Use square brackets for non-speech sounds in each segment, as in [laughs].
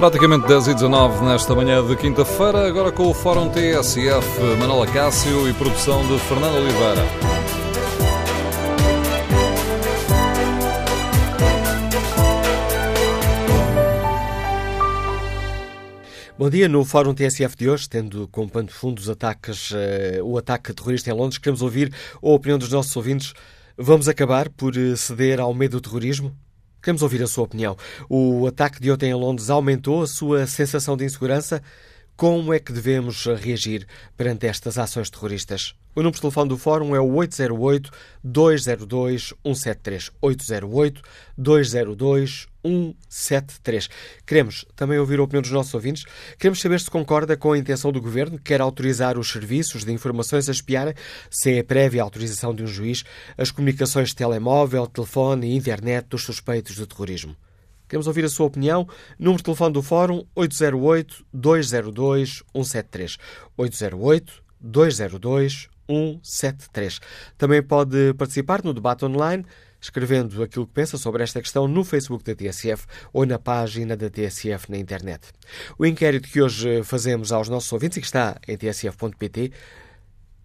Praticamente 10 e 19 nesta manhã de quinta-feira, agora com o Fórum TSF, Manuela Cássio e produção de Fernando Oliveira. Bom dia. No Fórum TSF de hoje, tendo como pano fundo os ataques, uh, o ataque terrorista em Londres, queremos ouvir a opinião dos nossos ouvintes. Vamos acabar por eh, ceder ao medo do terrorismo? Queremos ouvir a sua opinião. O ataque de ontem em Londres aumentou a sua sensação de insegurança? Como é que devemos reagir perante estas ações terroristas? O número de telefone do Fórum é o 808-202-173. 808-202-173. Queremos também ouvir a opinião dos nossos ouvintes. Queremos saber se concorda com a intenção do Governo que quer autorizar os serviços de informações a espiarem, sem a prévia autorização de um juiz, as comunicações de telemóvel, telefone e internet dos suspeitos de terrorismo. Queremos ouvir a sua opinião. Número de telefone do Fórum 808-202-173. 808-202-173. 173. Também pode participar no debate online escrevendo aquilo que pensa sobre esta questão no Facebook da TSF ou na página da TSF na internet. O inquérito que hoje fazemos aos nossos ouvintes e que está em tsf.pt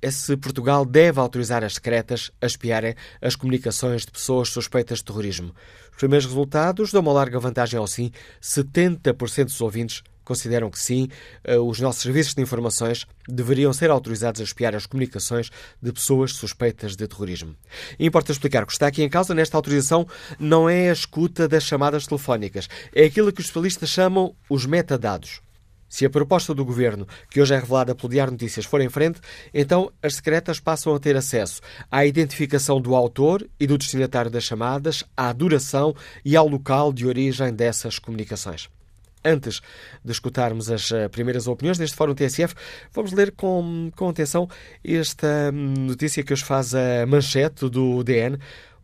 é se Portugal deve autorizar as secretas a espiarem as comunicações de pessoas suspeitas de terrorismo. Os primeiros resultados dão uma larga vantagem ao sim. 70% dos ouvintes consideram que sim, eh, os nossos serviços de informações deveriam ser autorizados a espiar as comunicações de pessoas suspeitas de terrorismo. E importa explicar que está aqui em causa nesta autorização não é a escuta das chamadas telefónicas, é aquilo que os especialistas chamam os metadados. Se a proposta do governo, que hoje é revelada pelo Diário Notícias, for em frente, então as secretas passam a ter acesso à identificação do autor e do destinatário das chamadas, à duração e ao local de origem dessas comunicações. Antes de escutarmos as eh, primeiras opiniões deste Fórum TSF, vamos ler com, com atenção esta hum, notícia que hoje faz a manchete do DN.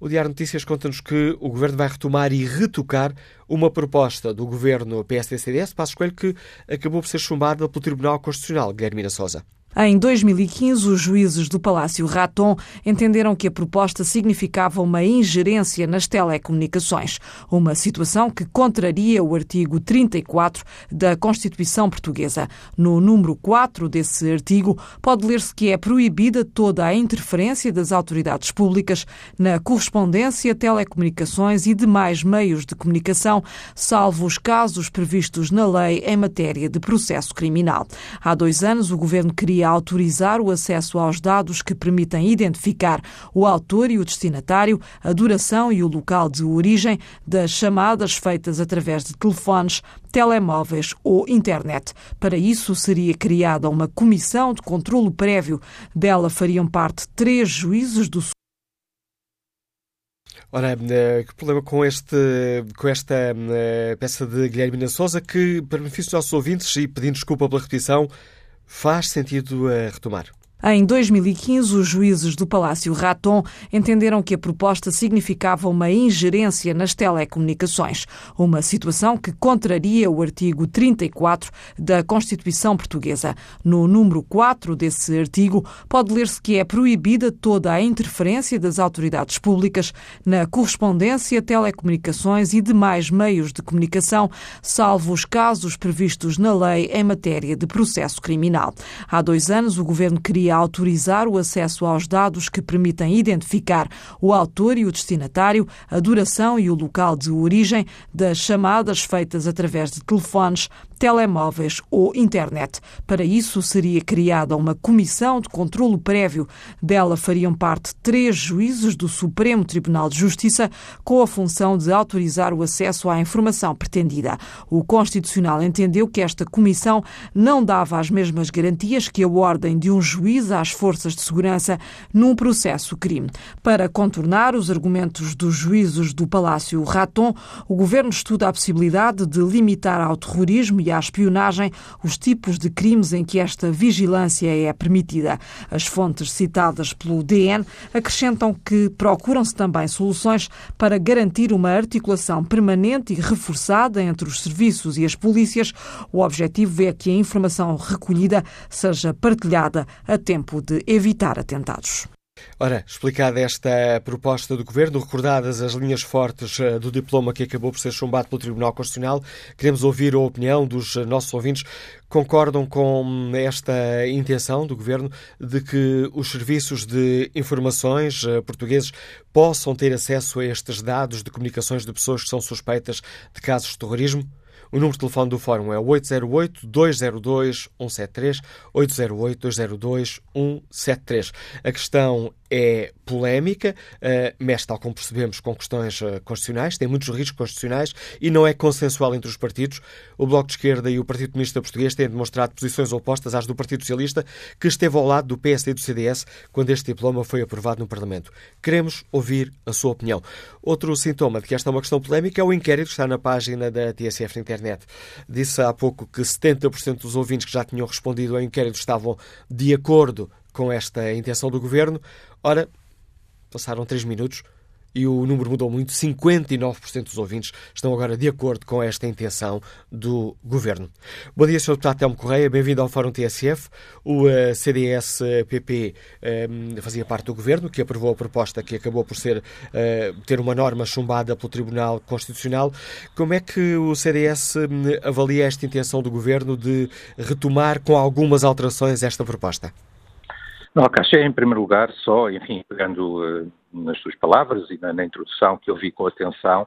O Diário Notícias conta-nos que o Governo vai retomar e retocar uma proposta do Governo PSD-CDS, Passo Coelho, que acabou por ser chumbada pelo Tribunal Constitucional, Guilherme Sousa. Em 2015, os juízes do Palácio Raton entenderam que a proposta significava uma ingerência nas telecomunicações, uma situação que contraria o artigo 34 da Constituição Portuguesa. No número 4 desse artigo, pode ler-se que é proibida toda a interferência das autoridades públicas na correspondência, telecomunicações e demais meios de comunicação, salvo os casos previstos na lei em matéria de processo criminal. Há dois anos, o governo queria a autorizar o acesso aos dados que permitem identificar o autor e o destinatário, a duração e o local de origem das chamadas feitas através de telefones, telemóveis ou internet. Para isso, seria criada uma comissão de controlo prévio. Dela fariam parte três juízes do Ora, eh, que problema com, este, com esta eh, peça de Guilherme Souza que, para benefício dos nossos ouvintes, e pedindo desculpa pela repetição, faz sentido a retomar. Em 2015, os juízes do Palácio Raton entenderam que a proposta significava uma ingerência nas telecomunicações, uma situação que contraria o artigo 34 da Constituição Portuguesa. No número 4 desse artigo, pode ler-se que é proibida toda a interferência das autoridades públicas na correspondência, telecomunicações e demais meios de comunicação, salvo os casos previstos na lei em matéria de processo criminal. Há dois anos, o governo queria autorizar o acesso aos dados que permitem identificar o autor e o destinatário, a duração e o local de origem das chamadas feitas através de telefones, telemóveis ou internet. Para isso, seria criada uma comissão de controlo prévio. Dela fariam parte três juízes do Supremo Tribunal de Justiça com a função de autorizar o acesso à informação pretendida. O Constitucional entendeu que esta comissão não dava as mesmas garantias que a ordem de um juiz às forças de segurança num processo crime. Para contornar os argumentos dos juízes do Palácio Raton, o governo estuda a possibilidade de limitar ao terrorismo e à espionagem os tipos de crimes em que esta vigilância é permitida. As fontes citadas pelo DN acrescentam que procuram-se também soluções para garantir uma articulação permanente e reforçada entre os serviços e as polícias. O objetivo é que a informação recolhida seja partilhada a tempo de evitar atentados. Ora, explicada esta proposta do Governo, recordadas as linhas fortes eh, do diploma que acabou por ser chumbado pelo Tribunal Constitucional, queremos ouvir a opinião dos nossos ouvintes. Concordam com esta intenção do Governo de que os serviços de informações eh, portugueses possam ter acesso a estes dados de comunicações de pessoas que são suspeitas de casos de terrorismo? O número de telefone do Fórum é 808-202-173, 808-202-173. A questão é polémica, uh, mexe, tal como percebemos, com questões uh, constitucionais, tem muitos riscos constitucionais e não é consensual entre os partidos. O Bloco de Esquerda e o Partido Comunista Português têm demonstrado posições opostas às do Partido Socialista, que esteve ao lado do PSD e do CDS quando este diploma foi aprovado no Parlamento. Queremos ouvir a sua opinião. Outro sintoma de que esta é uma questão polémica é o inquérito que está na página da TSF internet. Disse há pouco que 70% dos ouvintes que já tinham respondido ao inquérito estavam de acordo com esta intenção do governo. Ora, passaram três minutos e o número mudou muito. 59% dos ouvintes estão agora de acordo com esta intenção do governo. Bom dia, Sr. Deputado Telmo Correia, bem-vindo ao Fórum TSF. O uh, eh, CDS-PP uh, eh, fazia parte do governo que aprovou a proposta que acabou por ser uh, ter uma norma chumbada pelo Tribunal Constitucional. Como é que o CDS avalia esta intenção do governo de retomar com algumas alterações esta proposta? Não, Caixa, em primeiro lugar, só, enfim, pegando uh, nas suas palavras e na, na, introdução que eu vi com atenção,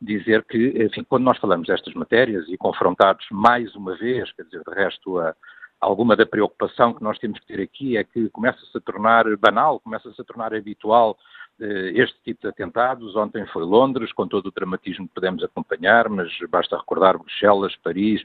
dizer que, enfim, quando nós falamos destas matérias e confrontados mais uma vez, quer dizer, de resto, a, alguma da preocupação que nós temos que ter aqui é que começa-se a tornar banal, começa-se a tornar habitual uh, este tipo de atentados. Ontem foi Londres, com todo o dramatismo que podemos acompanhar, mas basta recordar Bruxelas, Paris,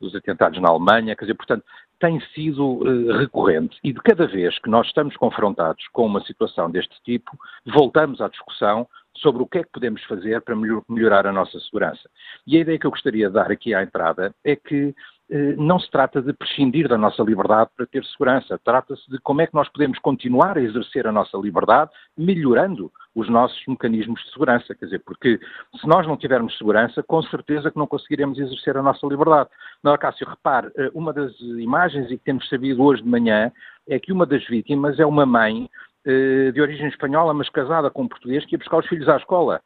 os atentados na Alemanha, quer dizer, portanto, tem sido uh, recorrente e de cada vez que nós estamos confrontados com uma situação deste tipo, voltamos à discussão sobre o que é que podemos fazer para melhorar a nossa segurança. E a ideia que eu gostaria de dar aqui à entrada é que eh, não se trata de prescindir da nossa liberdade para ter segurança, trata-se de como é que nós podemos continuar a exercer a nossa liberdade, melhorando os nossos mecanismos de segurança. Quer dizer, porque se nós não tivermos segurança, com certeza que não conseguiremos exercer a nossa liberdade. Não, Cássio, repare, eh, uma das imagens que temos sabido hoje de manhã é que uma das vítimas é uma mãe eh, de origem espanhola, mas casada com um português, que ia buscar os filhos à escola.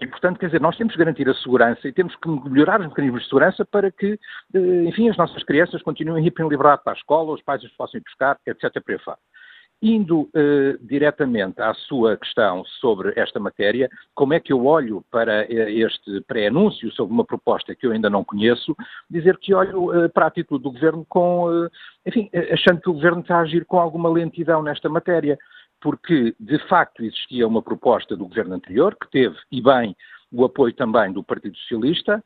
E, portanto, quer dizer, nós temos que garantir a segurança e temos que melhorar os mecanismos de segurança para que, eh, enfim, as nossas crianças continuem a ir em liberdade para a escola, os pais os possam ir buscar, etc. Para Indo uh, diretamente à sua questão sobre esta matéria, como é que eu olho para este pré-anúncio sobre uma proposta que eu ainda não conheço, dizer que olho uh, para a atitude do Governo com, enfim, achando que o Governo está a agir com alguma lentidão nesta matéria porque de facto existia uma proposta do governo anterior, que teve, e bem, o apoio também do Partido Socialista.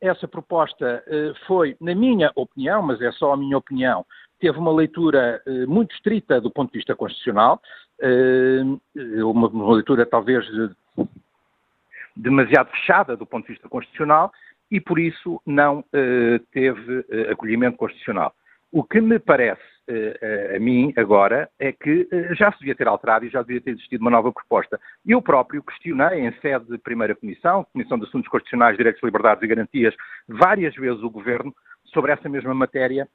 essa proposta eh, foi, na minha opinião, mas é só a minha opinião, teve uma leitura eh, muito estrita do ponto de vista constitucional, uma, leitura talvez demasiado fechada do ponto de vista constitucional e por isso não eh, teve acolhimento constitucional. O que me parece a mim agora é que já se devia ter alterado e já devia ter existido uma nova proposta. Eu próprio questionei em sede de primeira comissão, Comissão de Assuntos Constitucionais, Direitos, Liberdades e Garantias, várias vezes o Governo sobre essa mesma matéria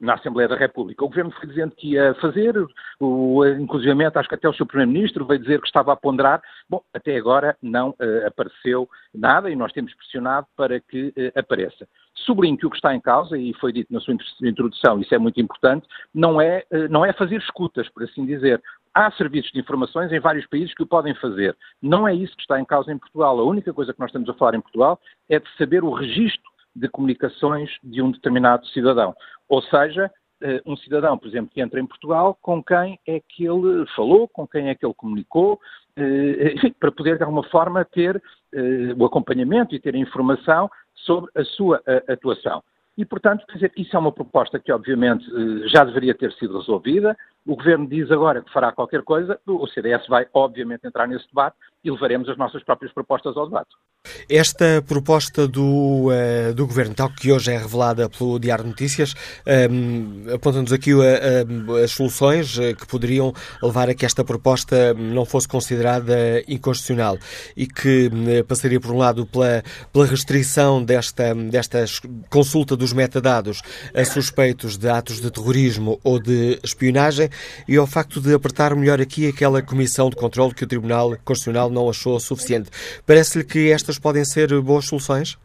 na Assembleia da República. O Governo foi dizendo que ia fazer, o, inclusivamente acho que até o seu Primeiro-Ministro veio dizer que estava a ponderar. Bom, até agora não uh, apareceu nada e nós temos pressionado para que uh, apareça. Sublinho que o que está em causa, e foi dito na sua introdução, isso é muito importante, não é, uh, não é fazer escutas, por assim dizer. Há serviços de informações em vários países que o podem fazer. Não é isso que está em causa em Portugal. A única coisa que nós estamos a falar em Portugal é de saber o registro de comunicações de um determinado cidadão. Ou seja, eh, um cidadão, por exemplo, que entra em Portugal, com quem é que ele falou, com quem é que ele comunicou, eh, para poder de alguma forma ter eh, o acompanhamento e ter informação sobre a sua atuação. E, portanto, quer dizer, isso é uma proposta que, obviamente, já deveria ter sido resolvida. O Governo diz agora que fará qualquer coisa, o CDS vai, obviamente, entrar nesse debate e levaremos as nossas próprias propostas ao debate. Esta proposta do, uh, do Governo, tal que hoje é revelada pelo Diário de Notícias, um, ehm, aponta-nos aqui uh, uh, as soluções que poderiam levar a que esta proposta não fosse considerada inconstitucional e que passaria, por um lado, pela, pela restrição desta, desta consulta dos metadados a suspeitos de atos de terrorismo ou de espionagem e ao facto de apertar melhor aqui aquela comissão de controle que o Tribunal Constitucional não achou suficiente. Parece-lhe que estas podem ser boas soluções?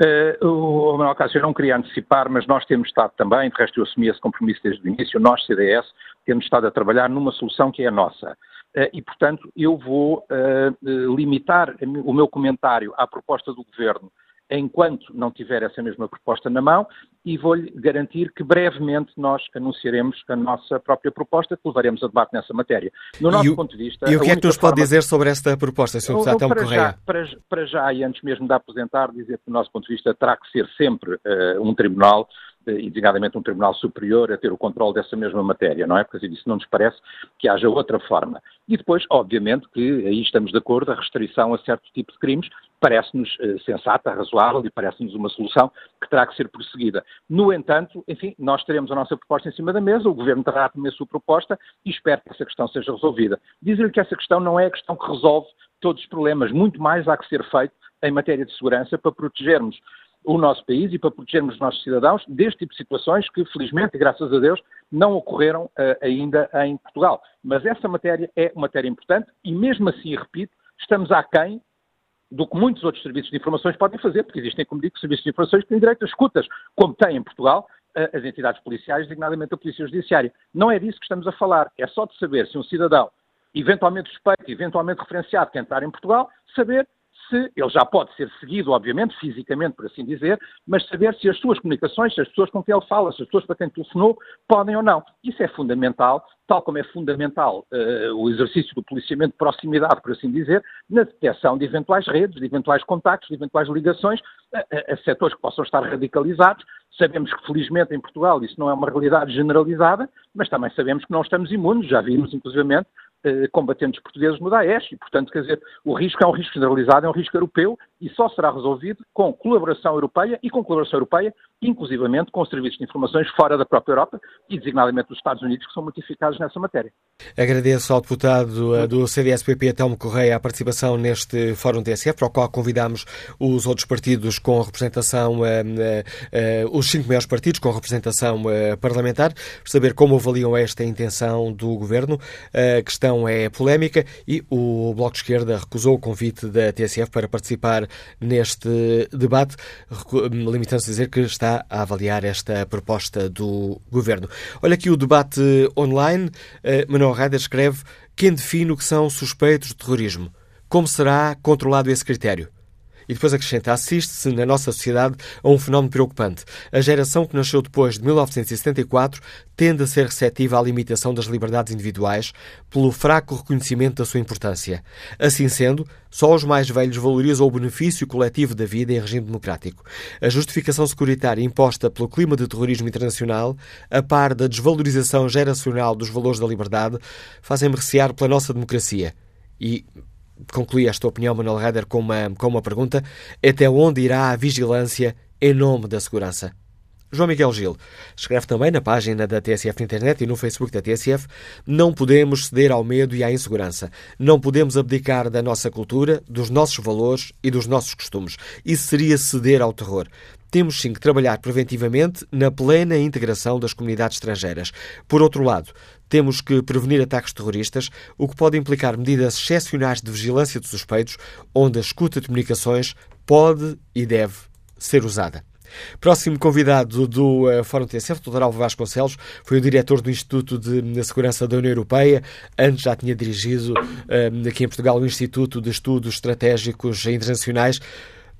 Uh, o Manuel Cássio, eu não queria antecipar, mas nós temos estado também, de resto eu assumi esse compromisso desde o início, nós, CDS, temos estado a trabalhar numa solução que é a nossa. Uh, e, portanto, eu vou uh, limitar o meu comentário à proposta do Governo enquanto não tiver essa mesma proposta na mão e vou-lhe garantir que brevemente nós anunciaremos a nossa própria proposta que levaremos a debate nessa matéria. No nosso e ponto de vista... E o que é que nos pode dizer sobre esta proposta, Sr. Deputado Telmo Correia? Já, para, para, já, e antes mesmo de apresentar, dizer que do nosso ponto de vista terá que ser sempre uh, um tribunal e designadamente um Tribunal Superior a ter o controle dessa mesma matéria, não é? Porque isso não nos parece que haja outra forma. E depois, obviamente, que aí estamos de acordo, a restrição a certo tipo de crimes parece-nos eh, sensata, razoável e parece-nos uma solução que terá que ser prosseguida. No entanto, enfim, nós teremos a nossa proposta em cima da mesa, o Governo terá também a sua proposta e espero que essa questão seja resolvida. Dizer-lhe que essa questão não é a questão que resolve todos os problemas, muito mais há que ser feito em matéria de segurança para protegermos o nosso país e para protegermos os nossos cidadãos deste tipo de situações que, felizmente e graças a Deus, não ocorreram uh, ainda em Portugal. Mas essa matéria é uma matéria importante e, mesmo assim, repito, estamos aquém do que muitos outros serviços de informações podem fazer, porque existem, como digo, serviços de informações que têm direito a escutas, como tem em Portugal uh, as entidades policiais, designadamente a Polícia Judiciária. Não é disso que estamos a falar, é só de saber se um cidadão, eventualmente suspeito, eventualmente referenciado, que entrar em Portugal, saber se ele já pode ser seguido, obviamente, fisicamente, por assim dizer, mas saber se as suas comunicações, se as pessoas com quem ele fala, se as pessoas para quem telefonou, podem ou não. Isso é fundamental, tal como é fundamental uh, o exercício do policiamento de proximidade, por assim dizer, na detecção de eventuais redes, de eventuais contactos, de eventuais ligações a, a, a setores que possam estar radicalizados. Sabemos que, felizmente, em Portugal isso não é uma realidade generalizada, mas também sabemos que não estamos imunes, já vimos, inclusivamente, combatentes portugueses no Daesh e, portanto, quer dizer, o risco é um risco generalizado, é um risco europeu e só será resolvido com colaboração europeia e com colaboração europeia, inclusivamente com serviços de informações fora da própria Europa e designadamente dos Estados Unidos, que são muito eficazes nessa matéria. Agradeço ao deputado eh, do CDS-PP, Telmo Correia, a participação neste Fórum TSF, para o qual convidamos os outros partidos com representação, uh, uh, os cinco maiores partidos com representação parlamentar, para saber como avaliam esta intenção do Governo. A questão é polémica e o Bloco de Esquerda recusou o convite da TSF para participar neste debate, limitando-se a dizer que está a avaliar esta proposta do Governo. Olha aqui o debate online. Manuel Rader escreve quem define o que são suspeitos de terrorismo. Como será controlado esse critério? E depois acrescenta: assiste-se na nossa sociedade a um fenómeno preocupante. A geração que nasceu depois de 1974 tende a ser receptiva à limitação das liberdades individuais pelo fraco reconhecimento da sua importância. Assim sendo, só os mais velhos valorizam o benefício coletivo da vida em regime democrático. A justificação securitária imposta pelo clima de terrorismo internacional, a par da desvalorização geracional dos valores da liberdade, fazem-me recear pela nossa democracia. E conclui esta opinião Manuel Rader com uma, com uma pergunta: até onde irá a vigilância em nome da segurança? João Miguel Gil escreve também na página da TSF internet e no Facebook da TSF: Não podemos ceder ao medo e à insegurança. Não podemos abdicar da nossa cultura, dos nossos valores e dos nossos costumes. Isso seria ceder ao terror. Temos sim que trabalhar preventivamente na plena integração das comunidades estrangeiras. Por outro lado, temos que prevenir ataques terroristas, o que pode implicar medidas excepcionais de vigilância de suspeitos, onde a escuta de comunicações pode e deve ser usada. Próximo convidado do uh, Fórum TSF, Dr. Alvo Vasconcelos, foi o diretor do Instituto de Segurança da União Europeia. Antes já tinha dirigido uh, aqui em Portugal o Instituto de Estudos Estratégicos Internacionais.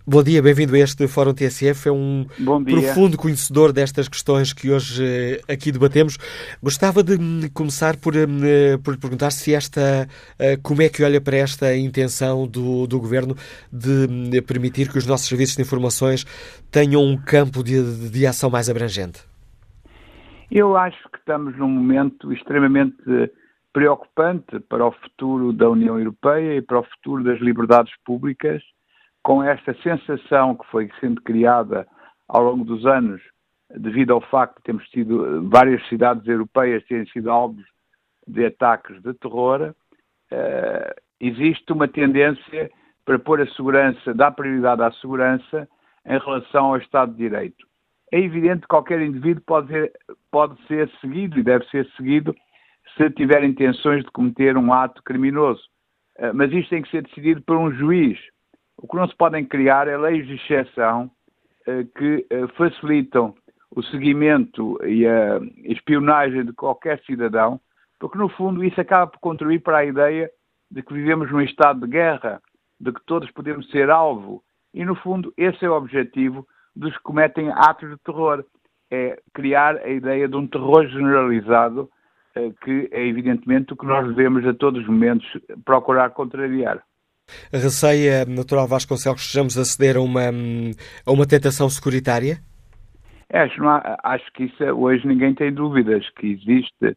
Bom dia, bem-vindo a este Fórum TSF. É um profundo conhecedor destas questões que hoje eh, aqui debatemos. Gostava de hum, começar por, hum, eh, por perguntar se esta, eh, como é que olha para esta intenção do, do Governo de, hum, de permitir que os nossos serviços de informações tenham um campo de, de ação mais abrangente. Eu acho que estamos num momento extremamente preocupante para o futuro da União Europeia e para o futuro das liberdades públicas, com esta sensação que foi sendo criada ao longo dos anos, devido ao facto de termos tido várias cidades europeias terem sido alvos de ataques de terror, uh, existe uma tendência para pôr a segurança, dar prioridade à segurança em relação ao Estado de Direito. É evidente que qualquer indivíduo pode ser, pode ser seguido e deve ser seguido se tiver intenções de cometer um ato criminoso. Uh, mas isto tem que ser decidido por um juiz. O que não se podem criar é leis de exceção uh, que uh, facilitam o seguimento e a espionagem de qualquer cidadão, porque no fundo isso acaba por contribuir para a ideia de que vivemos num estado de guerra, de que todos podemos ser alvo. E no fundo esse é o objetivo dos que cometem atos de terror, é criar a ideia de um terror generalizado eh, que é evidentemente o que nós devemos a todos os momentos procurar contrariar. Receia, natural Vasconcelos, que estejamos a ceder a uma, a uma tentação securitária? É, acho, há, acho que isso é, hoje ninguém tem dúvidas que existe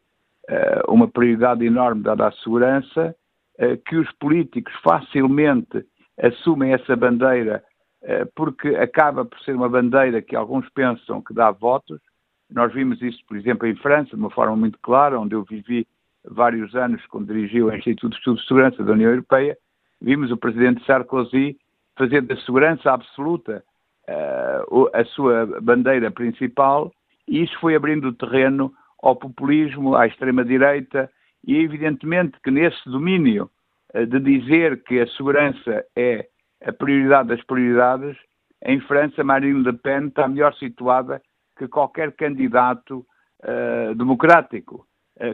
uh, uma prioridade enorme dada à segurança, uh, que os políticos facilmente assumem essa bandeira uh, porque acaba por ser uma bandeira que alguns pensam que dá votos, nós vimos isso, por exemplo, em França, de uma forma muito clara, onde eu vivi vários anos quando dirigi o Instituto de Estudos de Segurança da União Europeia. Vimos o presidente Sarkozy fazer da segurança absoluta uh, a sua bandeira principal, e isso foi abrindo o terreno ao populismo, à extrema-direita, e evidentemente que nesse domínio uh, de dizer que a segurança é a prioridade das prioridades, em França, Marine Le Pen está melhor situada que qualquer candidato uh, democrático,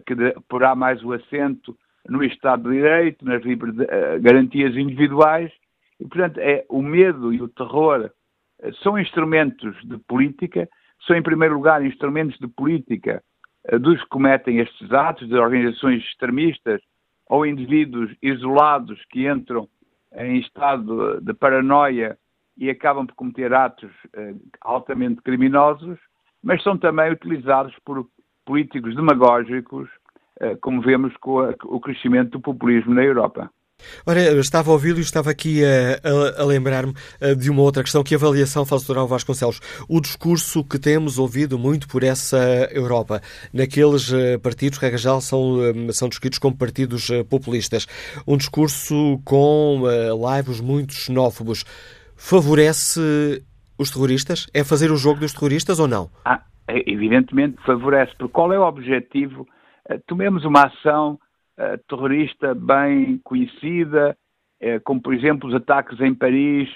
que porá mais o assento no Estado de Direito, nas uh, garantias individuais, e, portanto, é, o medo e o terror são instrumentos de política, são, em primeiro lugar, instrumentos de política dos que cometem estes atos, de organizações extremistas ou indivíduos isolados que entram em estado de paranoia e acabam por cometer atos altamente criminosos, mas são também utilizados por políticos demagógicos, eh, como vemos com o crescimento do populismo na Europa. Ora, eu estava a ouvi-lo e estava aqui a, a, a lembrar-me eh, de uma outra questão, que a avaliação faz o Dr. Vasconcelos. O discurso que temos ouvido muito por essa Europa, naqueles eh, partidos, geral, são, são descritos como partidos populistas. Um discurso com laivos muito xenófobos. Favorece os terroristas? É fazer o jogo dos terroristas ou não? Ah, é, evidentemente favorece, porque qual é o objetivo? Uh, tomemos uma ação uh, terrorista bem conhecida, uh, como por exemplo os ataques em Paris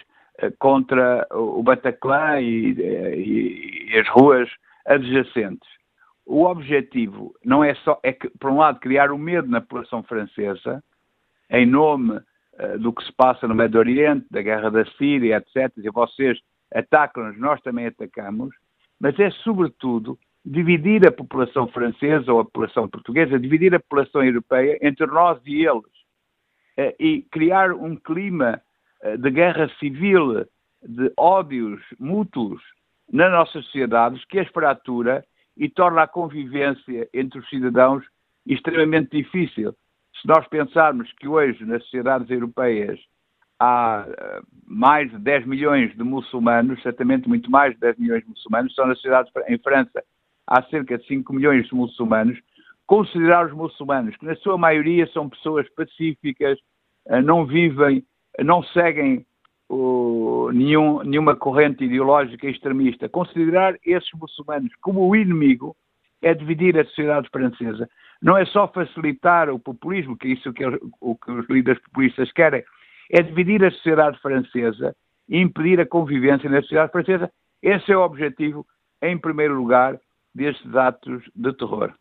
contra o Bataclan e, e, e, as ruas adjacentes. O objetivo não é só, é que, por um lado, criar o medo na população francesa, em nome do que se passa no Médio Oriente, da guerra da Síria, etc. E vocês atacam-nos, nós também atacamos, mas é sobretudo dividir a população francesa ou a população portuguesa, dividir a população europeia entre nós e eles eh, e criar um clima eh, de guerra civil, de ódios mútuos nas nossas sociedades que as fratura e torna a convivência entre os cidadãos extremamente difícil. Se nós pensarmos que hoje nas sociedades europeias há eh, mais de 10 milhões de muçulmanos, certamente muito mais de 10 milhões de muçulmanos, são nas cidades em França há cerca de 5 milhões de muçulmanos, considerar os muçulmanos, que na sua maioria são pessoas pacíficas, eh, não vivem, não seguem o, nenhum, nenhuma corrente ideológica extremista, considerar esses muçulmanos como o inimigo é dividir a sociedade francesa. Não é só facilitar o populismo, que é isso que, o que os líderes populistas querem, é dividir a sociedade francesa e impedir a convivência na sociedade francesa. Esse é o objetivo, em primeiro lugar, destes atos de terror.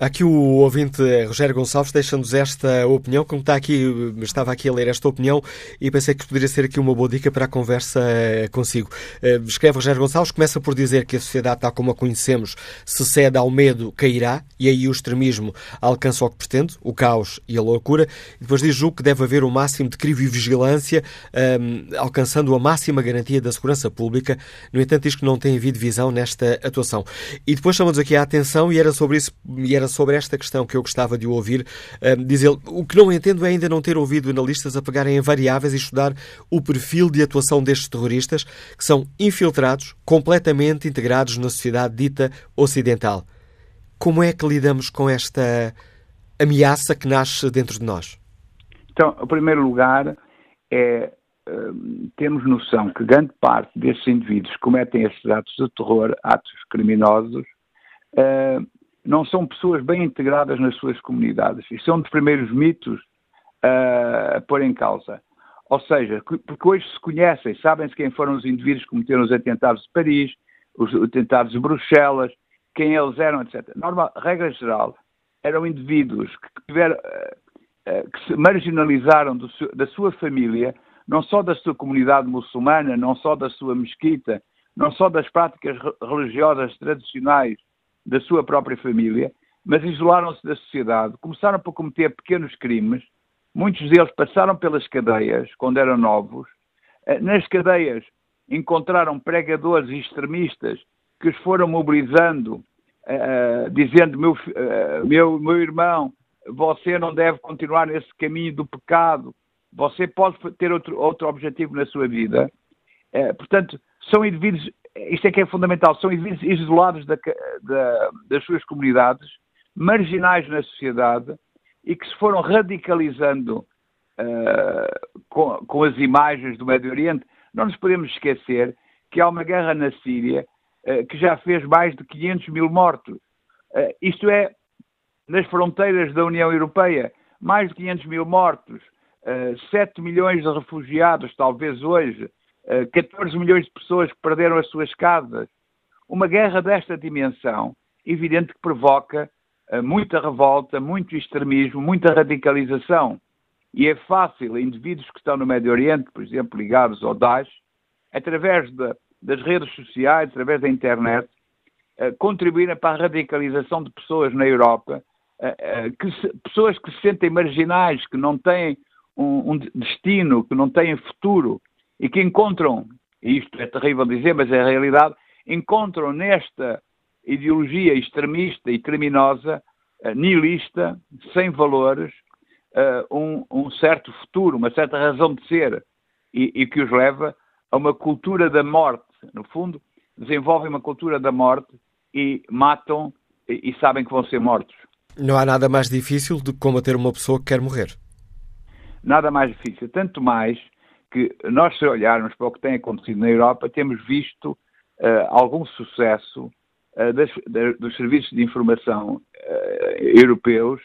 Aqui o ouvinte eh, Rogério Gonçalves deixa-nos esta opinião, como está aqui, eh, estava aqui a ler esta opinião e pensei que poderia ser aqui uma boa dica para a conversa eh, consigo. Escreve Rogério Gonçalves, começa por dizer que a sociedade tal como a conhecemos, se cede ao medo, cairá, e aí o extremismo alcança o que pretende, o caos e a loucura, depois diz julgo que deve haver o máximo de crivo e vigilância, um, alcançando a máxima garantia da segurança pública. No entanto, diz que não tem havido visão nesta atuação. E depois chama-nos aqui a atenção, e era sobre isso e era sobre esta questão que eu gostava de ouvir. Diz ele, o que não entendo é ainda não ter ouvido analistas a pegarem em variáveis e estudar o perfil de atuação destes terroristas que são infiltrados, completamente integrados na sociedade dita ocidental. Como é que lidamos com esta ameaça que nasce dentro de nós? Então, em primeiro lugar, é uh, temos noção que grande parte desses indivíduos que cometem esses atos de terror, atos criminosos, uh, não são pessoas bem integradas nas suas comunidades. Isso é um dos primeiros mitos uh, a pôr em causa. Ou seja, porque hoje se conhecem, sabem-se quem foram os indivíduos que cometeram os atentados de Paris, os atentados de Bruxelas, quem eles eram, etc. Normal, regra geral, eram indivíduos que, tiveram, eh, eh, que se marginalizaram do, da sua família, não só da sua comunidade muçulmana, não só da sua mesquita, não só das práticas religiosas tradicionais da sua própria família, mas isolaram-se da sociedade, começaram por cometer pequenos crimes, muitos deles passaram pelas cadeias quando eram novos, eh, nas cadeias encontraram pregadores extremistas que os foram mobilizando, uh, dizendo: meu, meu, meu irmão, você não deve continuar nesse caminho do pecado, você pode ter outro, outro objetivo na sua vida. Portanto, são indivíduos, isto é que é fundamental, são isolados da, da, das suas comunidades, marginais na sociedade e que se foram radicalizando com, com as imagens do Médio Oriente. Não nos podemos esquecer que há uma guerra na Síria eh, que já fez mais de 500 mil mortos. Eh, isto é, nas fronteiras da União Europeia, mais de 500 mil mortos, 7 eh, milhões de refugiados, talvez hoje, 14 milhões de pessoas que perderam as suas casas. Uma guerra desta dimensão, evidente que provoca muita revolta, muito extremismo, muita radicalização. E é fácil, indivíduos que estão no Médio Oriente, por exemplo, ligados ao Daesh, através de das redes sociais, através da internet, uh, contribuírem para a radicalização de pessoas na Europa, que se, pessoas que se sentem marginais, que não têm um, um, destino, que não têm futuro e que encontram, e isto é terrível dizer, mas é a realidade, encontram nesta ideologia extremista e criminosa, nihilista, sem valores, um, um, certo futuro, uma certa razão de ser e, e que os leva a uma cultura da morte no fundo, desenvolvem uma cultura da morte e matam e, e sabem que vão ser mortos. Não há nada mais difícil do que combater uma pessoa que quer morrer. Nada mais difícil. Tanto mais que nós, se olharmos para o que tem acontecido na Europa, temos visto uh, algum sucesso uh, das, dos serviços de informação uh, europeus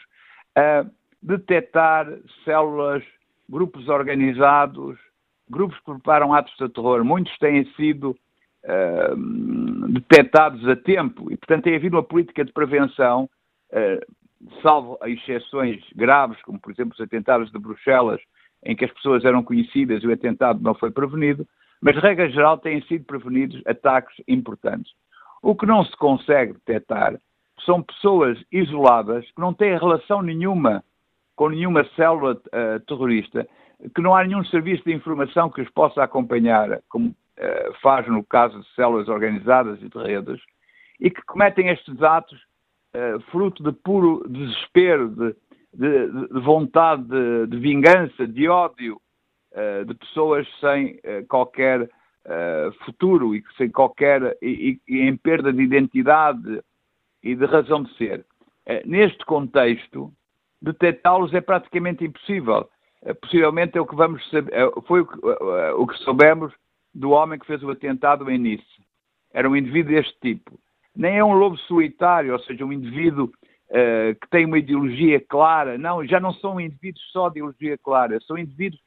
a detectar células, grupos organizados, grupos que preparam atos de terror. Muitos têm sido detectados a tempo e, portanto, tem havido uma política de prevenção, salvo exceções graves, como, por exemplo, os atentados de Bruxelas, em que as pessoas eram conhecidas e o atentado não foi prevenido, mas, regra geral, têm sido prevenidos ataques importantes. O que não se consegue detectar são pessoas isoladas que não têm relação nenhuma com nenhuma célula uh, terrorista, que não há nenhum serviço de informação que os possa acompanhar, como uh, faz no caso de células organizadas e de redes, e que cometem estes atos uh, fruto de puro desespero, de, de, de vontade de, de, vingança, de ódio, uh, de pessoas sem qualquer futuro e sem qualquer e, e, em perda de identidade e de razão de ser. neste contexto, detectá-los é praticamente impossível. possivelmente é o que vamos saber, foi o que, o que soubemos do homem que fez o atentado em Nice. Era um indivíduo deste tipo. Nem é um lobo solitário, ou seja, um indivíduo uh, que tem uma ideologia clara. Não, já não são indivíduos só de ideologia clara, são indivíduos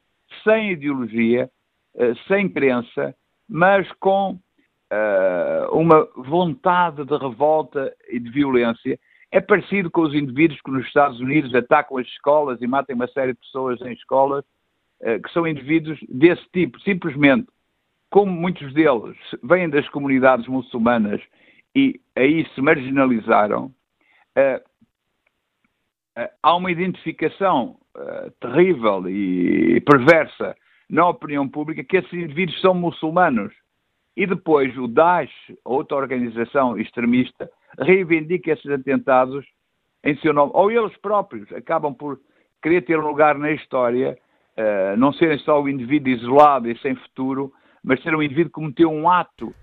sem ideologia, uh, sem crença, mas com uh, uma vontade de revolta e de violência. É parecido com os indivíduos que nos Estados Unidos atacam as escolas e matam uma série de pessoas em escolas, que são indivíduos desse tipo, simplesmente como muitos deles vêm das comunidades muçulmanas e aí se marginalizaram, há uma identificação uh, terrível e perversa na opinião pública que esses indivíduos são muçulmanos. E depois o Daesh, outra organização extremista, reivindica esses atentados em seu nome, ou eles próprios acabam por querer ter um lugar na história, uh, não serem só o indivíduo isolado e sem futuro, mas ser um indivíduo que cometeu um ato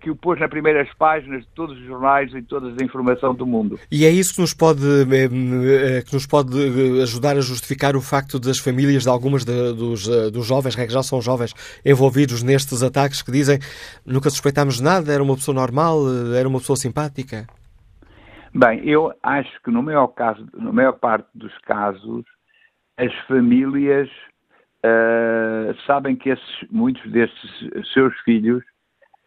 que o pôs nas primeiras páginas de todos os jornais e toda a informação do mundo. E é isso que nos pode, eh, que nos pode ajudar a justificar o facto das famílias de algumas de, dos, dos jovens, que já são jovens, envolvidos nestes ataques, que dizem nunca suspeitámos nada, era uma pessoa normal, era uma pessoa simpática? Bem, eu acho que no maior, caso, na maior parte dos casos, as famílias uh, sabem que esses, muitos desses seus filhos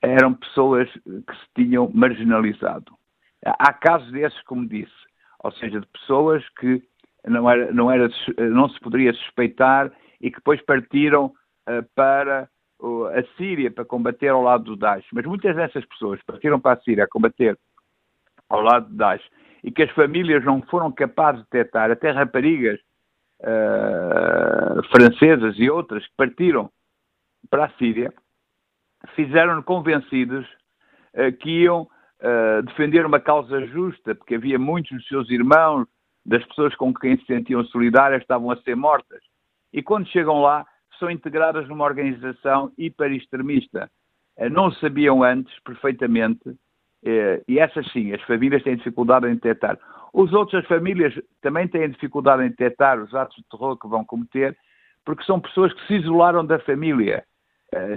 eram pessoas que se tinham marginalizado. Há casos desses, como disse, ou seja, de pessoas que não, era, não, era, não se poderia suspeitar e que depois partiram uh, para uh, a Síria para combater ao lado do Daesh. Mas muitas dessas pessoas partiram para a Síria a combater ao lado do Daesh e que as famílias não foram capazes de detectar, até raparigas uh, francesas e outras que partiram para a Síria, fizeram-no convencidos uh, que iam uh, defender uma causa justa, porque havia muitos dos seus irmãos, das pessoas com quem se sentiam solidárias, estavam a ser mortas. E quando chegam lá, são integradas numa organização hiper-extremista. Não sabiam antes, perfeitamente, e essas sim, as famílias têm dificuldade em detectar. Os outros, as famílias, também têm dificuldade em detectar os atos de terror que vão cometer, porque são pessoas que se isolaram da família,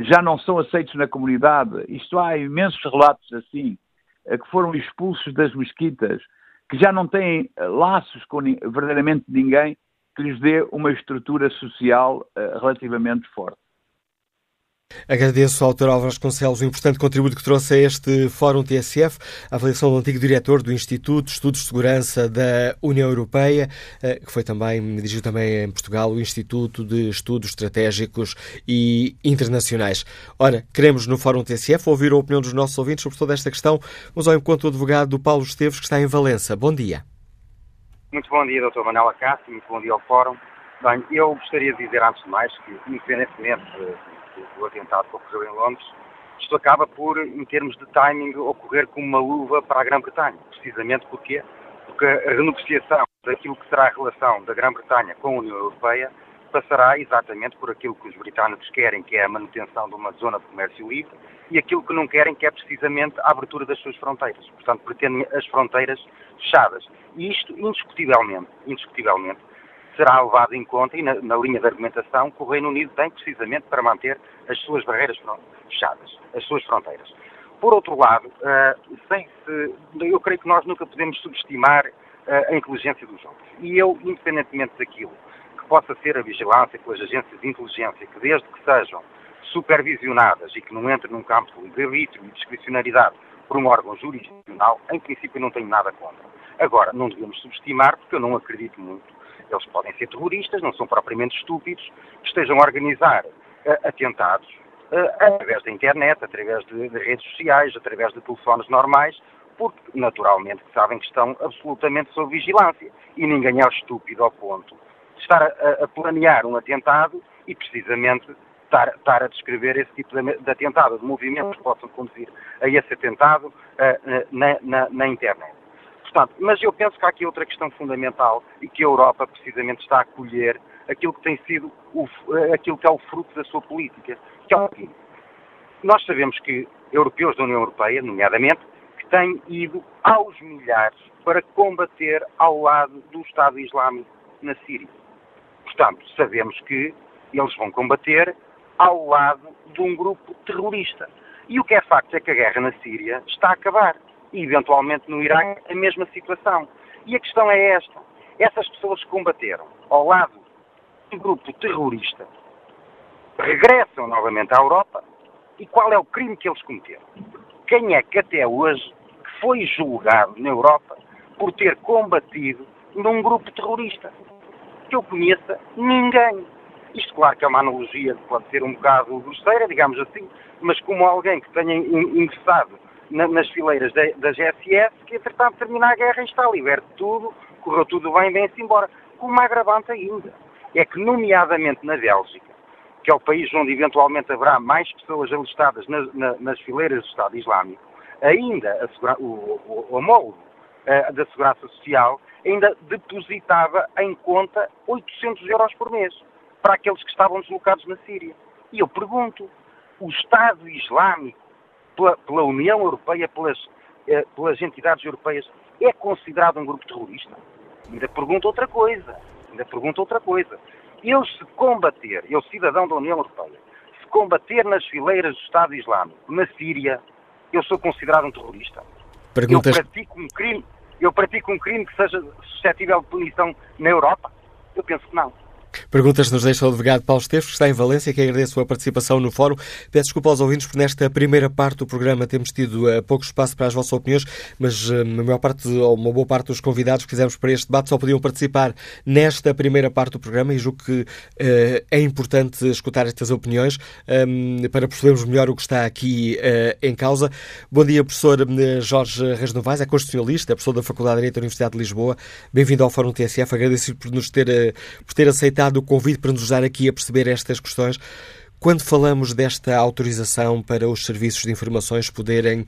já não são aceitos na comunidade. Isto há imensos relatos assim, eh, que foram expulsos das mesquitas, que já não têm eh, laços com verdadeiramente ninguém que lhes dê uma estrutura social relativamente forte. Agradeço ao Dr. Álvaro Vasconcelos o importante contributo que trouxe a este Fórum TSF, a avaliação do antigo diretor do Instituto de Estudos de Segurança da União Europeia, eh, que foi também, dirigiu também em Portugal o Instituto de Estudos Estratégicos e Internacionais. Ora, queremos no Fórum TSF ouvir a opinião dos nossos ouvintes sobre toda esta questão. Vamos ao encontro do advogado Paulo Esteves, que está em Valença. Bom dia. Muito bom dia, Dr. Manuel Acácio, muito bom dia ao Fórum. Bem, eu gostaria de dizer antes de mais que, independentemente do atentado que ocorreu em Londres, isto acaba por, em termos de timing, ocorrer como uma luva para a Grã-Bretanha. Precisamente porque, porque a renegociação daquilo que será a relação da Grã-Bretanha com a União Europeia passará exatamente por aquilo que os britânicos querem, que é a manutenção de uma zona de comércio livre, e aquilo que não querem, que é precisamente a abertura das suas fronteiras. Portanto, pretendem as fronteiras fechadas. E isto, indiscutivelmente, indiscutivelmente será levado em conta e na, na, linha de argumentação que o Reino Unido tem precisamente para manter as suas barreiras fechadas, as suas fronteiras. Por outro lado, uh, sem se, eu creio que nós nunca podemos subestimar uh, a inteligência dos jogos. E eu, independentemente daquilo que possa ser a vigilância pelas agências de inteligência, que desde que sejam supervisionadas e que não entrem num campo de livre-arbítrio e discricionariedade por um órgão jurisdicional, em princípio não tenho nada contra. Agora, não devemos subestimar, porque eu não acredito muito eles podem ser terroristas, não são propriamente estúpidos, que estejam a organizar uh, atentados uh, através da internet, através de, de, redes sociais, através de telefones normais, porque naturalmente sabem que estão absolutamente sob vigilância. E ninguém é estúpido ao ponto de estar a, a planear um atentado e precisamente estar, estar, a descrever esse tipo de, de, atentado, de movimentos que possam conduzir a esse atentado uh, na, na, na internet. Portanto, mas eu penso que há aqui outra questão fundamental e que a Europa precisamente está a acolher aquilo que tem sido o, aquilo que é o fruto da sua política, que é o seguinte. Nós sabemos que europeus da União Europeia, nomeadamente, que têm ido aos milhares para combater ao lado do Estado Islâmico na Síria. Portanto, sabemos que eles vão combater ao lado de um grupo terrorista. E o que é facto é que a guerra na Síria está a acabar e, eventualmente, no Iraque, a mesma situação. E a questão é esta. Essas pessoas que combateram ao lado do grupo terrorista regressam novamente à Europa e qual é o crime que eles cometeram? Quem é que até hoje foi julgado na Europa por ter combatido num grupo terrorista? Que eu conheça, ninguém. Isto, claro, que é uma analogia que pode ser um bocado grosseira, digamos assim, mas como alguém que tenha ingressado na, nas fileiras da, da GSS, que entretanto termina a guerra e está liberto de tudo, correu tudo bem, vem-se embora. Com uma agravante ainda, é que, nomeadamente na Bélgica, que é o país onde eventualmente haverá mais pessoas alistadas na, na, nas fileiras do Estado Islâmico, ainda a, o, o, o homólogo uh, da Segurança Social, ainda depositava em conta 800 euros por mês para aqueles que estavam deslocados na Síria. E eu pergunto, o Estado Islâmico, pela, pela União Europeia, pelas, eh, pelas entidades europeias, é considerado um grupo terrorista? Ainda pergunto outra coisa, ainda pergunto outra coisa. Eu se combater, eu cidadão da União Europeia, se combater nas fileiras do Estado Islâmico, na Síria, eu sou considerado um terrorista? Perguntas... Eu pratico um crime, eu pratico um crime que seja suscetível de punição na Europa? Eu penso que não. Perguntas nos deixa o advogado Paulo Esteves, que está em Valência, que agradeço a participação no fórum. Peço desculpa aos ouvintes por nesta primeira parte do programa temos tido uh, pouco espaço para as vossas opiniões, mas uh, maior parte, ou uma boa parte dos convidados que fizemos para este debate só podiam participar nesta primeira parte do programa e julgo que uh, é importante escutar estas opiniões um, para percebermos melhor o que está aqui em causa. Bom dia, professor Jorge Reis Novaes, é constitucionalista, é professor da Faculdade de Direito da Universidade de Lisboa. Bem-vindo ao Fórum TSF. Agradeço por nos ter, por ter aceitado aceitado o convite para nos ajudar aqui a perceber estas questões. Quando falamos desta autorização para os serviços de informações poderem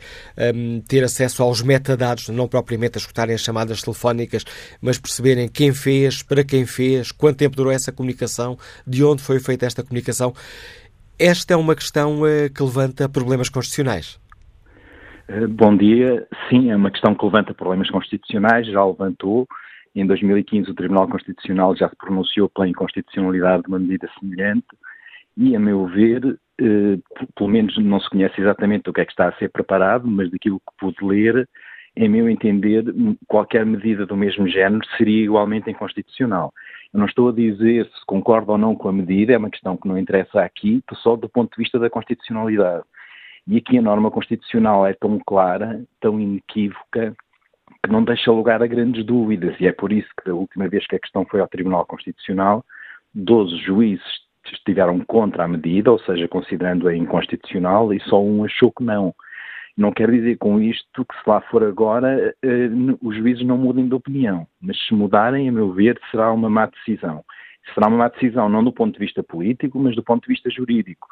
um, ter acesso aos metadados, não propriamente a escutarem as chamadas telefónicas, mas perceberem quem fez, para quem fez, quanto tempo durou essa comunicação, de onde foi feita esta comunicação, esta é uma questão uh, que levanta problemas constitucionais. Eh, bom dia. Sim, é uma questão que levanta problemas constitucionais, já levantou. Em 2015, o Tribunal Constitucional já se pronunciou pela inconstitucionalidade de uma medida semelhante e, a meu ver, eh, pelo menos não se conhece exatamente o que é que está a ser preparado, mas daquilo que pude ler, em meu entender, qualquer medida do mesmo género seria igualmente inconstitucional. Eu não estou a dizer se concordo ou não com a medida, é uma questão que não interessa aqui, só do ponto de vista da constitucionalidade. E aqui a norma constitucional é tão clara, tão inequívoca, que não deixa lugar a grandes dúvidas, e é por isso que da última vez que a questão foi ao Tribunal Constitucional, 12 juízes estiveram contra a medida, ou seja, considerando-a inconstitucional, e só um achou que não. Não quer dizer com isto que se lá for agora eh, os juízes não mudem de opinião, mas se mudarem, a meu ver, será uma má decisão. Será uma má decisão não do ponto de vista político, mas do ponto de vista jurídico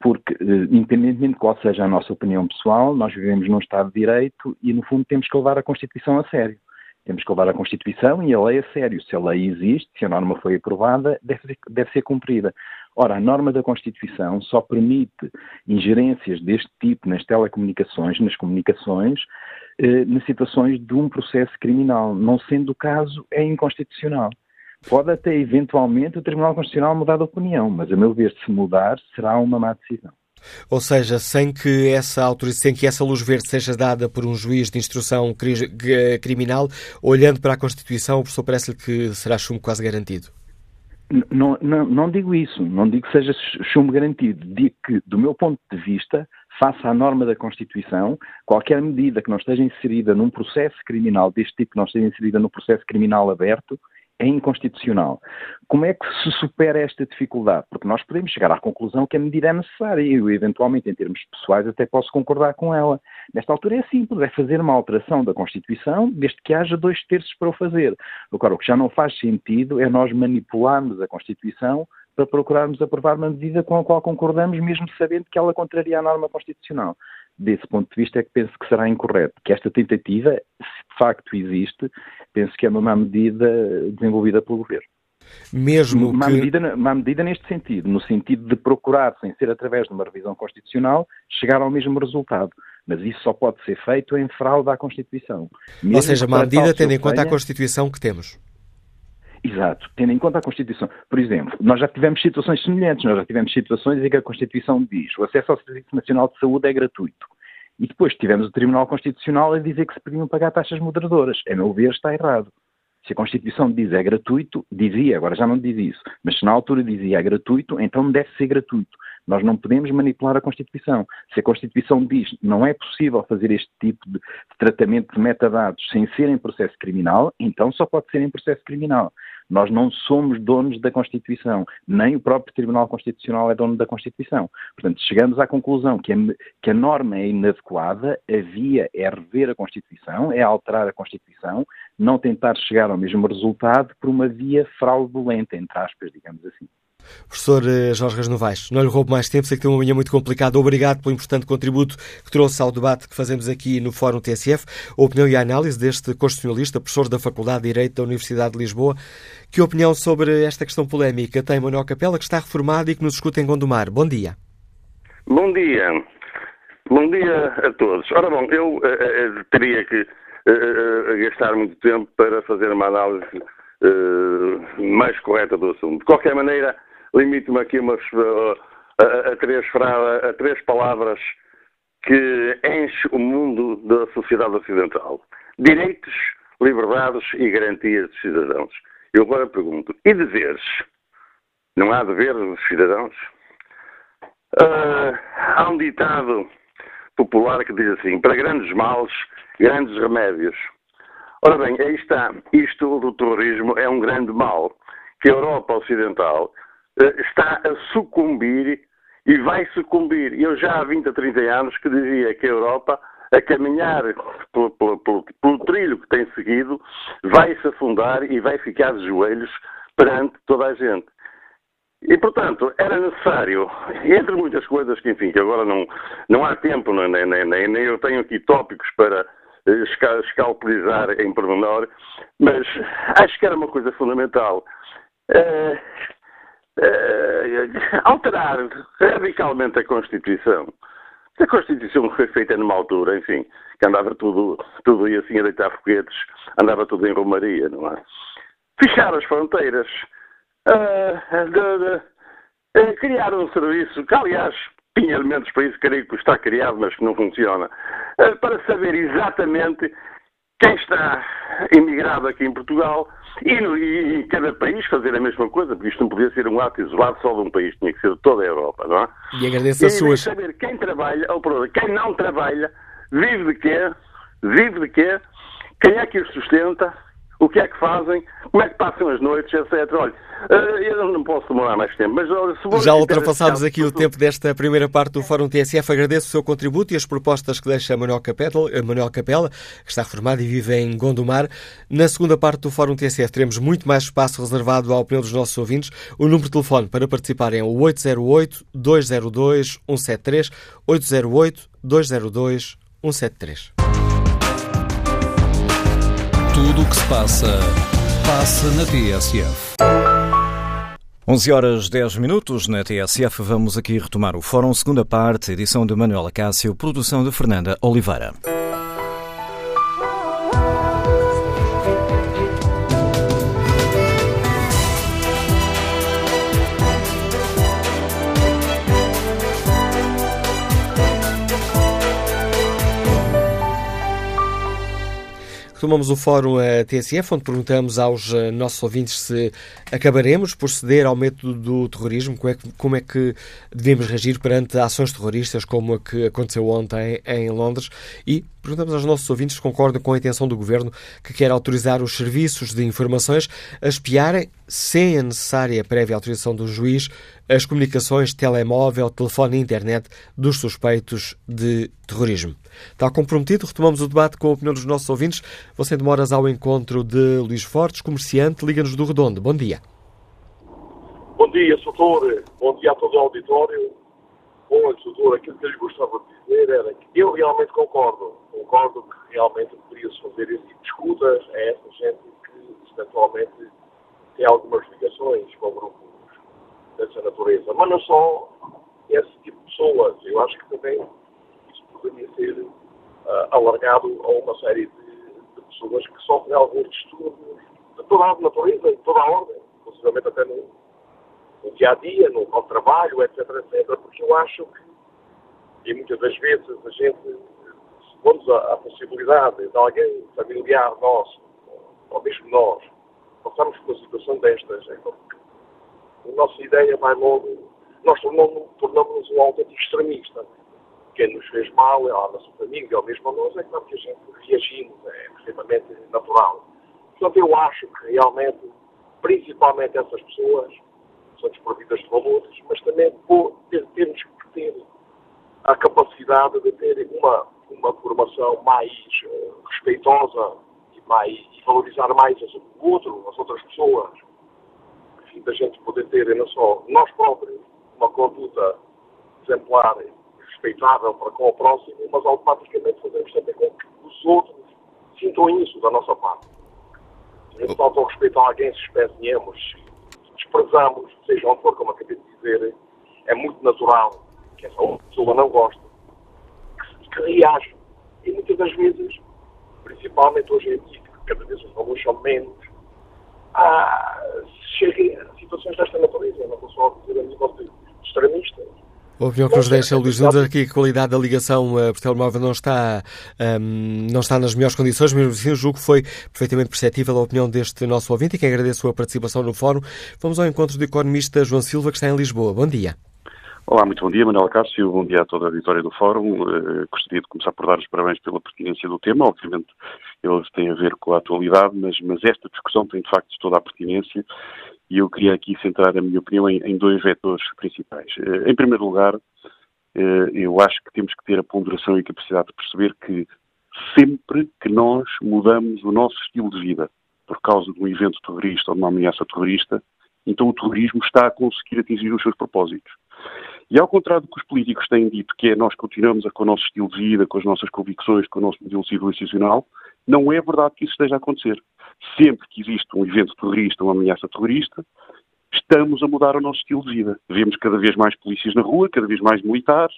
porque, eh, independentemente de qual seja a nossa opinião pessoal, nós vivemos num Estado de Direito e, no fundo, temos que levar a Constituição a sério. Temos que levar a Constituição e a lei a sério. Se a lei existe, se a norma foi aprovada, deve ser, deve ser cumprida. Ora, a norma da Constituição só permite ingerências deste tipo nas telecomunicações, nas comunicações, eh, nas situações de um processo criminal. Não sendo o caso, é inconstitucional. Pode até eventualmente o Tribunal Constitucional mudar de opinião, mas a meu ver, se mudar, será uma má decisão. Ou seja, sem que essa autorização, sem que essa luz verde seja dada por um juiz de instrução criminal, olhando para a Constituição, o professor parece-lhe que será chumbo quase garantido. Não, não, não, digo isso, não digo que seja chumbo garantido. Digo que, do meu ponto de vista, face à norma da Constituição, qualquer medida que não esteja inserida num processo criminal deste tipo, que não esteja inserida no processo criminal aberto, é inconstitucional. Como é que se supera esta dificuldade? Porque nós podemos chegar à conclusão que a medida é necessária e eu, eventualmente, em termos pessoais, até posso concordar com ela. Nesta altura é simples, é fazer uma alteração da Constituição, desde que haja dois terços para o fazer. Agora, o que já não faz sentido é nós manipularmos a Constituição para procurarmos aprovar uma medida com a qual concordamos, mesmo sabendo que ela contraria a norma constitucional desse ponto de vista é que penso que será incorreto. Que esta tentativa, se de facto existe, penso que é uma má medida desenvolvida pelo Governo. Mesmo má que... Medida, má medida neste sentido, no sentido de procurar, sem ser através de uma revisão constitucional, chegar ao mesmo resultado. Mas isso só pode ser feito em fraude à Constituição. Mesmo Ou seja, má medida tendo em conta a Constituição que temos. Exato, tendo em conta a Constituição. Por exemplo, nós já tivemos situações semelhantes, nós já tivemos situações em que a Constituição diz o acesso ao Serviço Nacional de Saúde é gratuito. E depois tivemos o Tribunal Constitucional a dizer que se podiam pagar taxas moderadoras. A meu ver, está errado. Se a Constituição diz é gratuito, dizia, agora já não diz isso, mas se na altura dizia é gratuito, então deve ser gratuito. Nós não podemos manipular a Constituição. Se a Constituição diz não é possível fazer este tipo de tratamento de metadados sem ser em processo criminal, então só pode ser em processo criminal. Nós não somos donos da Constituição, nem o próprio Tribunal Constitucional é dono da Constituição. Portanto, chegamos à conclusão que a, que a norma é inadequada, a via é rever a Constituição, é alterar a Constituição, não tentar chegar ao mesmo resultado por uma via fraudulenta, entre aspas, digamos assim. Professor eh, Jorge Reis Novaes, não lhe roubo mais tempo, sei que tem uma manhã muito complicada. Obrigado pelo importante contributo que trouxe ao debate que fazemos aqui no Fórum TSF, a opinião e a análise deste constitucionalista, professor da Faculdade de Direito da Universidade de Lisboa. Que opinião sobre esta questão polémica tem Manuel Capela, que está reformado e que nos escuta em Gondomar? Bom dia. Bom dia. Bom dia a todos. Ora bom, eu uh, teria que uh, gastar muito tempo para fazer uma análise mais correta do assunto. De qualquer maneira, limito-me aqui umas, a, a, três a três palavras que enche o mundo da sociedade ocidental. Direitos, liberdades e garantias dos cidadãos. Eu agora pergunto, e deveres? Não há deveres dos cidadãos? Uh, há um ditado popular que diz assim: para grandes males, grandes remédios. Ora bem, aí está. Isto do terrorismo é um grande mal que a Europa Ocidental está a sucumbir e vai sucumbir. Eu já há 20 a 30 anos que dizia que a Europa, a caminhar pelo, pelo, pelo, pelo trilho que tem seguido, vai se afundar e vai ficar de joelhos perante toda a gente. E, portanto, era necessário, entre muitas coisas que, enfim, que agora não, não há tempo, nem, nem, nem, nem eu tenho aqui tópicos para eh, escalpelizar em pormenor, mas acho que era uma coisa fundamental. Uh, uh, alterar radicalmente a Constituição. A Constituição foi feita numa altura, enfim, que andava tudo, tudo ia assim a deitar foguetes, andava tudo em romaria, não é? Fechar as fronteiras, uh, de, de, criar um serviço que, aliás, tinha elementos para isso, creio que está criado, mas que não funciona, para saber exatamente quem está imigrado aqui em Portugal e, no, e, em cada país fazer a mesma coisa, porque isto não podia ser um ato isolado só de um país, tinha que ser de toda a Europa, não é? E agradeço a sua. saber quem trabalha, ou quem não trabalha, vive de quê, vive de quê, quem é que o sustenta, o que é que fazem, como é que passam as noites, etc. Olha, eh, eu não posso demorar mais tempo, mas se Já ultrapassámos aqui o tempo desta primeira parte do Fórum TSF. Agradeço o seu contributo e as propostas que deixa Manuel Capela, eh, Manuel Capela, que está reformado e vive em Gondomar. Na segunda parte do Fórum TSF teremos muito mais espaço reservado à opinião dos nossos ouvintes. O número de telefone para participar é o 808-202-173, 808-202-173. Tudo o que se passa, passa na TSF. 11 horas 10 minutos na TSF. Vamos aqui retomar o Fórum, segunda parte, edição de Manuela Cássio, produção de Fernanda Oliveira. Retomamos o fórum TSF, onde perguntamos aos eh, nossos ouvintes se acabaremos por ceder ao método do terrorismo, como é que, como é que devemos reagir perante ações terroristas como a que aconteceu ontem em Londres. E perguntamos aos nossos ouvintes se concordam com a intenção do Governo que quer autorizar os serviços de informações a espiarem, sem a necessária prévia autorização do juiz, as comunicações telemóvel, telefone e internet dos suspeitos de terrorismo. Está comprometido, retomamos o debate com a opinião dos nossos ouvintes. Você demoras ao encontro de Luís Fortes, comerciante, Liga-nos do Redondo. Bom dia. Bom dia, Soutor. Bom dia a todo o auditório. Bom, Soutor, aquilo que eu lhe gostava de dizer era que eu realmente concordo. Concordo que realmente poderia-se fazer esse tipo de escutas a essa gente que, eventualmente, tem algumas ligações com grupos dessa natureza. Mas não só esse tipo de pessoas. Eu acho que também poderia ser uh, alargado a uma série de, de, pessoas que sofrem alguns distúrbios de toda a natureza, de toda a ordem, possivelmente até no, no dia a dia, no, no trabalho, etc, etc, porque eu acho que, e muitas das vezes a gente, se a, a possibilidade de alguém familiar nosso, ou mesmo nós, passarmos por uma situação destas, então, a nossa ideia vai logo, nós tornamos-nos um autêntico extremista quem nos fez mal, é a nossa família, ou mesmo a nós, é claro que a gente reagimos, é extremamente natural. Portanto, eu acho que realmente, principalmente essas pessoas, são desprovidas de valores, mas também temos que ter a capacidade de ter uma, uma formação mais uh, respeitosa e, mais, e valorizar mais o outro, as outras pessoas. Da gente poder ter não só nós próprios uma conduta exemplar, respeitável para com o próximo, mas automaticamente fazemos também com que os outros sintam isso da nossa parte. A gente falta respeito a alguém, se espezinhamos, se desprezamos, seja onde for, como acabei de dizer, é muito natural que essa outra pessoa não goste, que, que reaja. E muitas das vezes, principalmente hoje em dia, cada vez os valores são menos, cheguem a situações desta natureza, não vou só dizer a nível de extremistas. A opinião que nos deixa Luís Nunes aqui a qualidade da ligação uh, por telemóvel não está, um, não está nas melhores condições, mesmo assim julgo que foi perfeitamente perceptível a opinião deste nosso ouvinte e que agradeço a participação no fórum. Vamos ao encontro do economista João Silva, que está em Lisboa. Bom dia. Olá, muito bom dia, Manuel Cássio, bom dia a toda a vitória do Fórum. Uh, gostaria de começar por dar os parabéns pela pertinência do tema, obviamente eles têm a ver com a atualidade, mas, mas esta discussão tem de facto toda a pertinência e eu queria aqui centrar a minha opinião em, em dois vetores principais. Uh, em primeiro lugar, uh, eu acho que temos que ter a ponderação e a capacidade de perceber que sempre que nós mudamos o nosso estilo de vida por causa de um evento terrorista ou de uma ameaça terrorista, então o terrorismo está a conseguir atingir os seus propósitos. E ao contrário do que os políticos têm dito, que é nós continuamos com o nosso estilo de vida, com as nossas convicções, com o nosso modelo civilizacional, não é verdade que isso esteja a acontecer. Sempre que existe um evento terrorista, uma ameaça terrorista, estamos a mudar o nosso estilo de vida. Vemos cada vez mais polícias na rua, cada vez mais militares.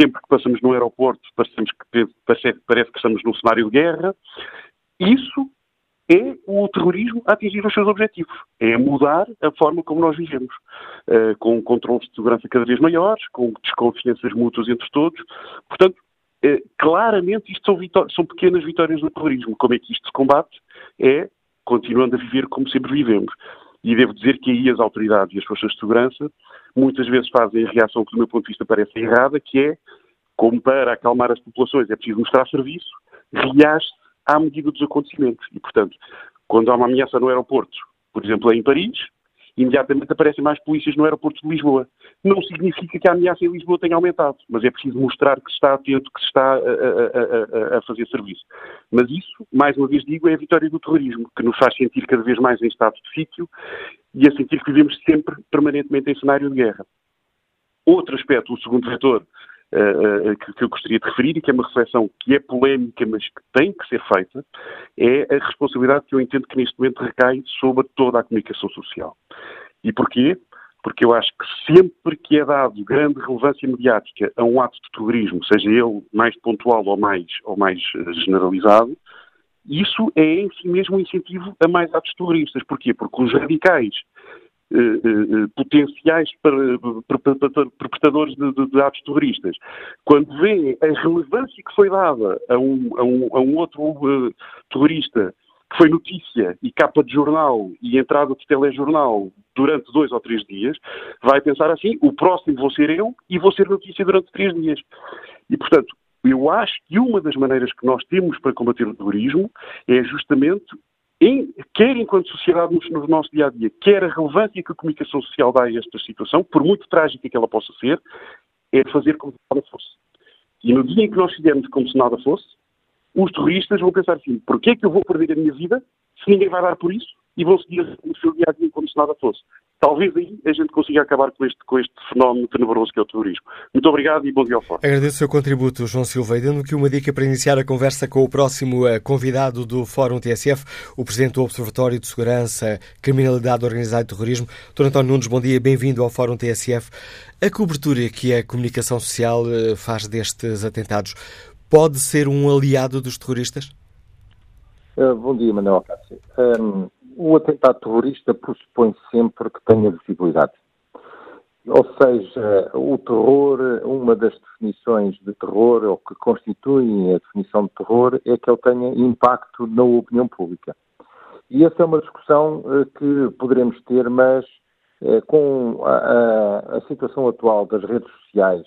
Sempre que passamos no aeroporto, que, parece, que estamos num cenário de guerra. Isso é o terrorismo a atingir os seus objetivos. É mudar a forma como nós vivemos. Uh, com controles de segurança cada vez maiores, com desconfianças mútuas entre todos. Portanto, claramente isto são, são, pequenas vitórias do terrorismo. Como é que isto se combate? É continuando a viver como sempre vivemos. E devo dizer que aí as autoridades e as forças de segurança muitas vezes fazem a reação que, do meu ponto de vista, parece errada, que é, como para acalmar as populações é preciso mostrar serviço, reage à medida dos acontecimentos. E, portanto, quando há uma ameaça no aeroporto, por exemplo, em Paris, imediatamente aparecem mais polícias no aeroporto de Lisboa. Não significa que a ameaça em Lisboa tenha aumentado, mas é preciso mostrar que se está atento, que se está a, a, a, a, fazer serviço. Mas isso, mais uma vez digo, é a vitória do terrorismo, que nos faz sentir cada vez mais em estado de sítio e a sentir que vivemos sempre permanentemente em cenário de guerra. Outro aspecto, o segundo vetor, que, que, eu gostaria de referir e que é uma reflexão que é polémica, mas que tem que ser feita, é a responsabilidade que eu entendo que neste momento recai sobre toda a comunicação social. E porquê? Porque eu acho que sempre que é dado grande relevância mediática a um ato de terrorismo, seja ele mais pontual ou mais, ou mais generalizado, isso é em si mesmo um incentivo a mais atos terroristas. Porquê? Porque os radicais eh, eh, potenciais perpetradores de, de, de, atos terroristas, quando vêem a relevância que foi dada a um, a um, a um outro uh, terrorista que foi notícia e capa de jornal e entrada de telejornal durante dois ou três dias, vai pensar assim: o próximo vou ser eu e vou ser notícia durante três dias. E, portanto, eu acho que uma das maneiras que nós temos para combater o terrorismo é justamente em, quer enquanto sociedade no, no, nosso dia a dia, quer a relevância que a comunicação social dá a esta situação, por muito trágica que ela possa ser, é fazer como se nada fosse. E no dia em que nós fizermos como se nada fosse, os terroristas vão pensar assim: porquê é que eu vou perder a minha vida se ninguém vai dar por isso? E vão seguir o seu dia a dia como se nada fosse. Talvez aí a gente consiga acabar com este, com este fenómeno tenebroso que é o terrorismo. Muito obrigado e bom dia ao fórum. Agradeço o seu contributo, João Silva. E dando aqui uma dica para iniciar a conversa com o próximo uh, convidado do Fórum TSF, o Presidente do Observatório de Segurança, Criminalidade Organizada e Terrorismo, Dr. António Nunes, bom dia, bem-vindo ao Fórum TSF. A cobertura que a comunicação social uh, faz destes atentados pode ser um aliado dos terroristas? Uh, bom dia, Manuel Cássio. Um o atentado terrorista pressupõe sempre que tenha visibilidade. Ou seja, o terror, uma das definições de terror, ou que constituem a definição de terror, é que ele tenha impacto na opinião pública. E essa é uma discussão eh, que poderemos ter, mas eh, com a, a, a situação atual das redes sociais,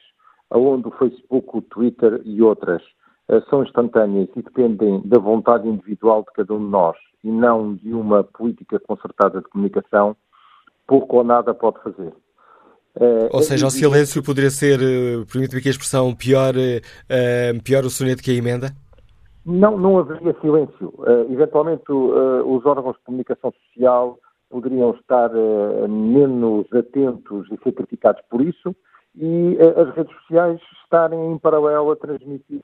onde o Facebook, o Twitter e outras eh, são instantâneas e dependem da vontade individual de cada um de nós e não de uma política concertada de comunicação, pouco ou nada pode fazer. Uh, ou seja, o silêncio poderia ser, uh, permite-me aqui a expressão, pior, uh, pior o soneto que a emenda? Não, não haveria silêncio. Eventualmente, os órgãos de comunicação social poderiam estar menos atentos e ser criticados por isso, e as redes sociais estarem em paralelo a transmitir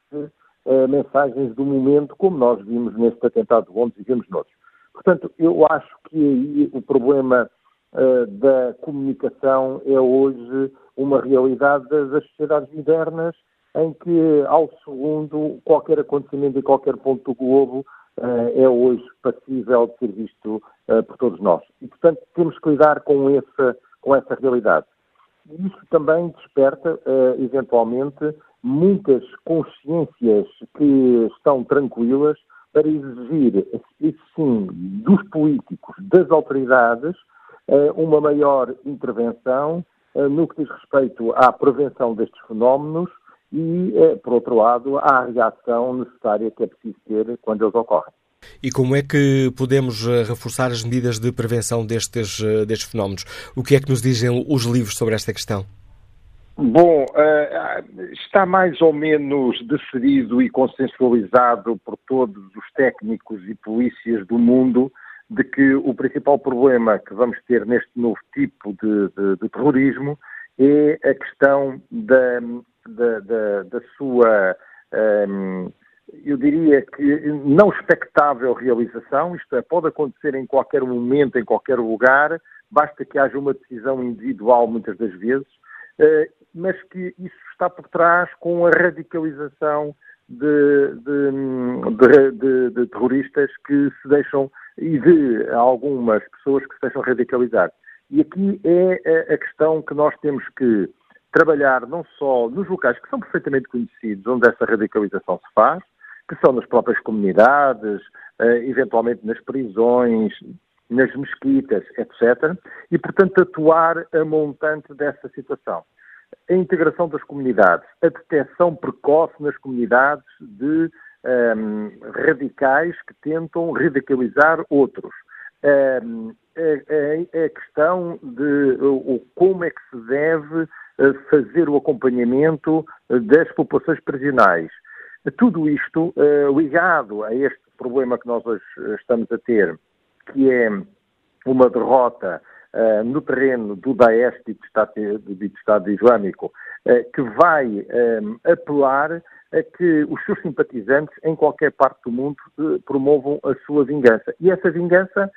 uh, mensagens do momento, como nós vimos neste atentado de Londres e vimos noutros. Portanto, eu acho que aí o problema da comunicação é hoje uma realidade das sociedades modernas em que, ao segundo, qualquer acontecimento em qualquer ponto do globo é hoje passível de ser visto por todos nós. E, portanto, temos que lidar com essa, com essa realidade. E isso também desperta, eventualmente, muitas consciências que estão tranquilas para exigir, sim, dos políticos, das autoridades, uma maior intervenção no que diz respeito à prevenção destes fenómenos e, eh, por outro lado, à reação necessária que é preciso ter quando eles ocorrem. E como é que podemos eh, reforçar as medidas de prevenção destes, eh, destes fenómenos? O que é que nos dizem os livros sobre esta questão? Bom, está mais ou menos decidido e consensualizado por todos os técnicos e polícias do mundo de que o principal problema que vamos ter neste novo tipo de, de, de terrorismo é a questão da, da, da, da sua, um, eu diria que não expectável realização, isto é, pode acontecer em qualquer momento, em qualquer lugar, basta que haja uma decisão individual muitas das vezes, mas que isso está por trás com a radicalização de, de, de, de, terroristas que se deixam e de algumas pessoas que se deixam radicalizar. E aqui é a questão que nós temos que trabalhar não só nos locais que são perfeitamente conhecidos, onde essa radicalização se faz, que são nas próprias comunidades, eh, eventualmente nas prisões, nas mesquitas, etc. E, portanto, atuar a montante dessa situação. A integração das comunidades, a detecção precoce nas comunidades de um, ehm, radicais que tentam radicalizar outros. Um, ehm, a, a, a, questão de o, como é que se deve fazer o acompanhamento eh, das populações prisionais. Tudo isto eh, ligado a este problema que nós hoje eh, estamos a ter, que é uma derrota no terreno do Daesh, dito Estado, dito Estado Islâmico, que vai apelar a que os seus simpatizantes em qualquer parte do mundo promovam a sua vingança. E essa vingança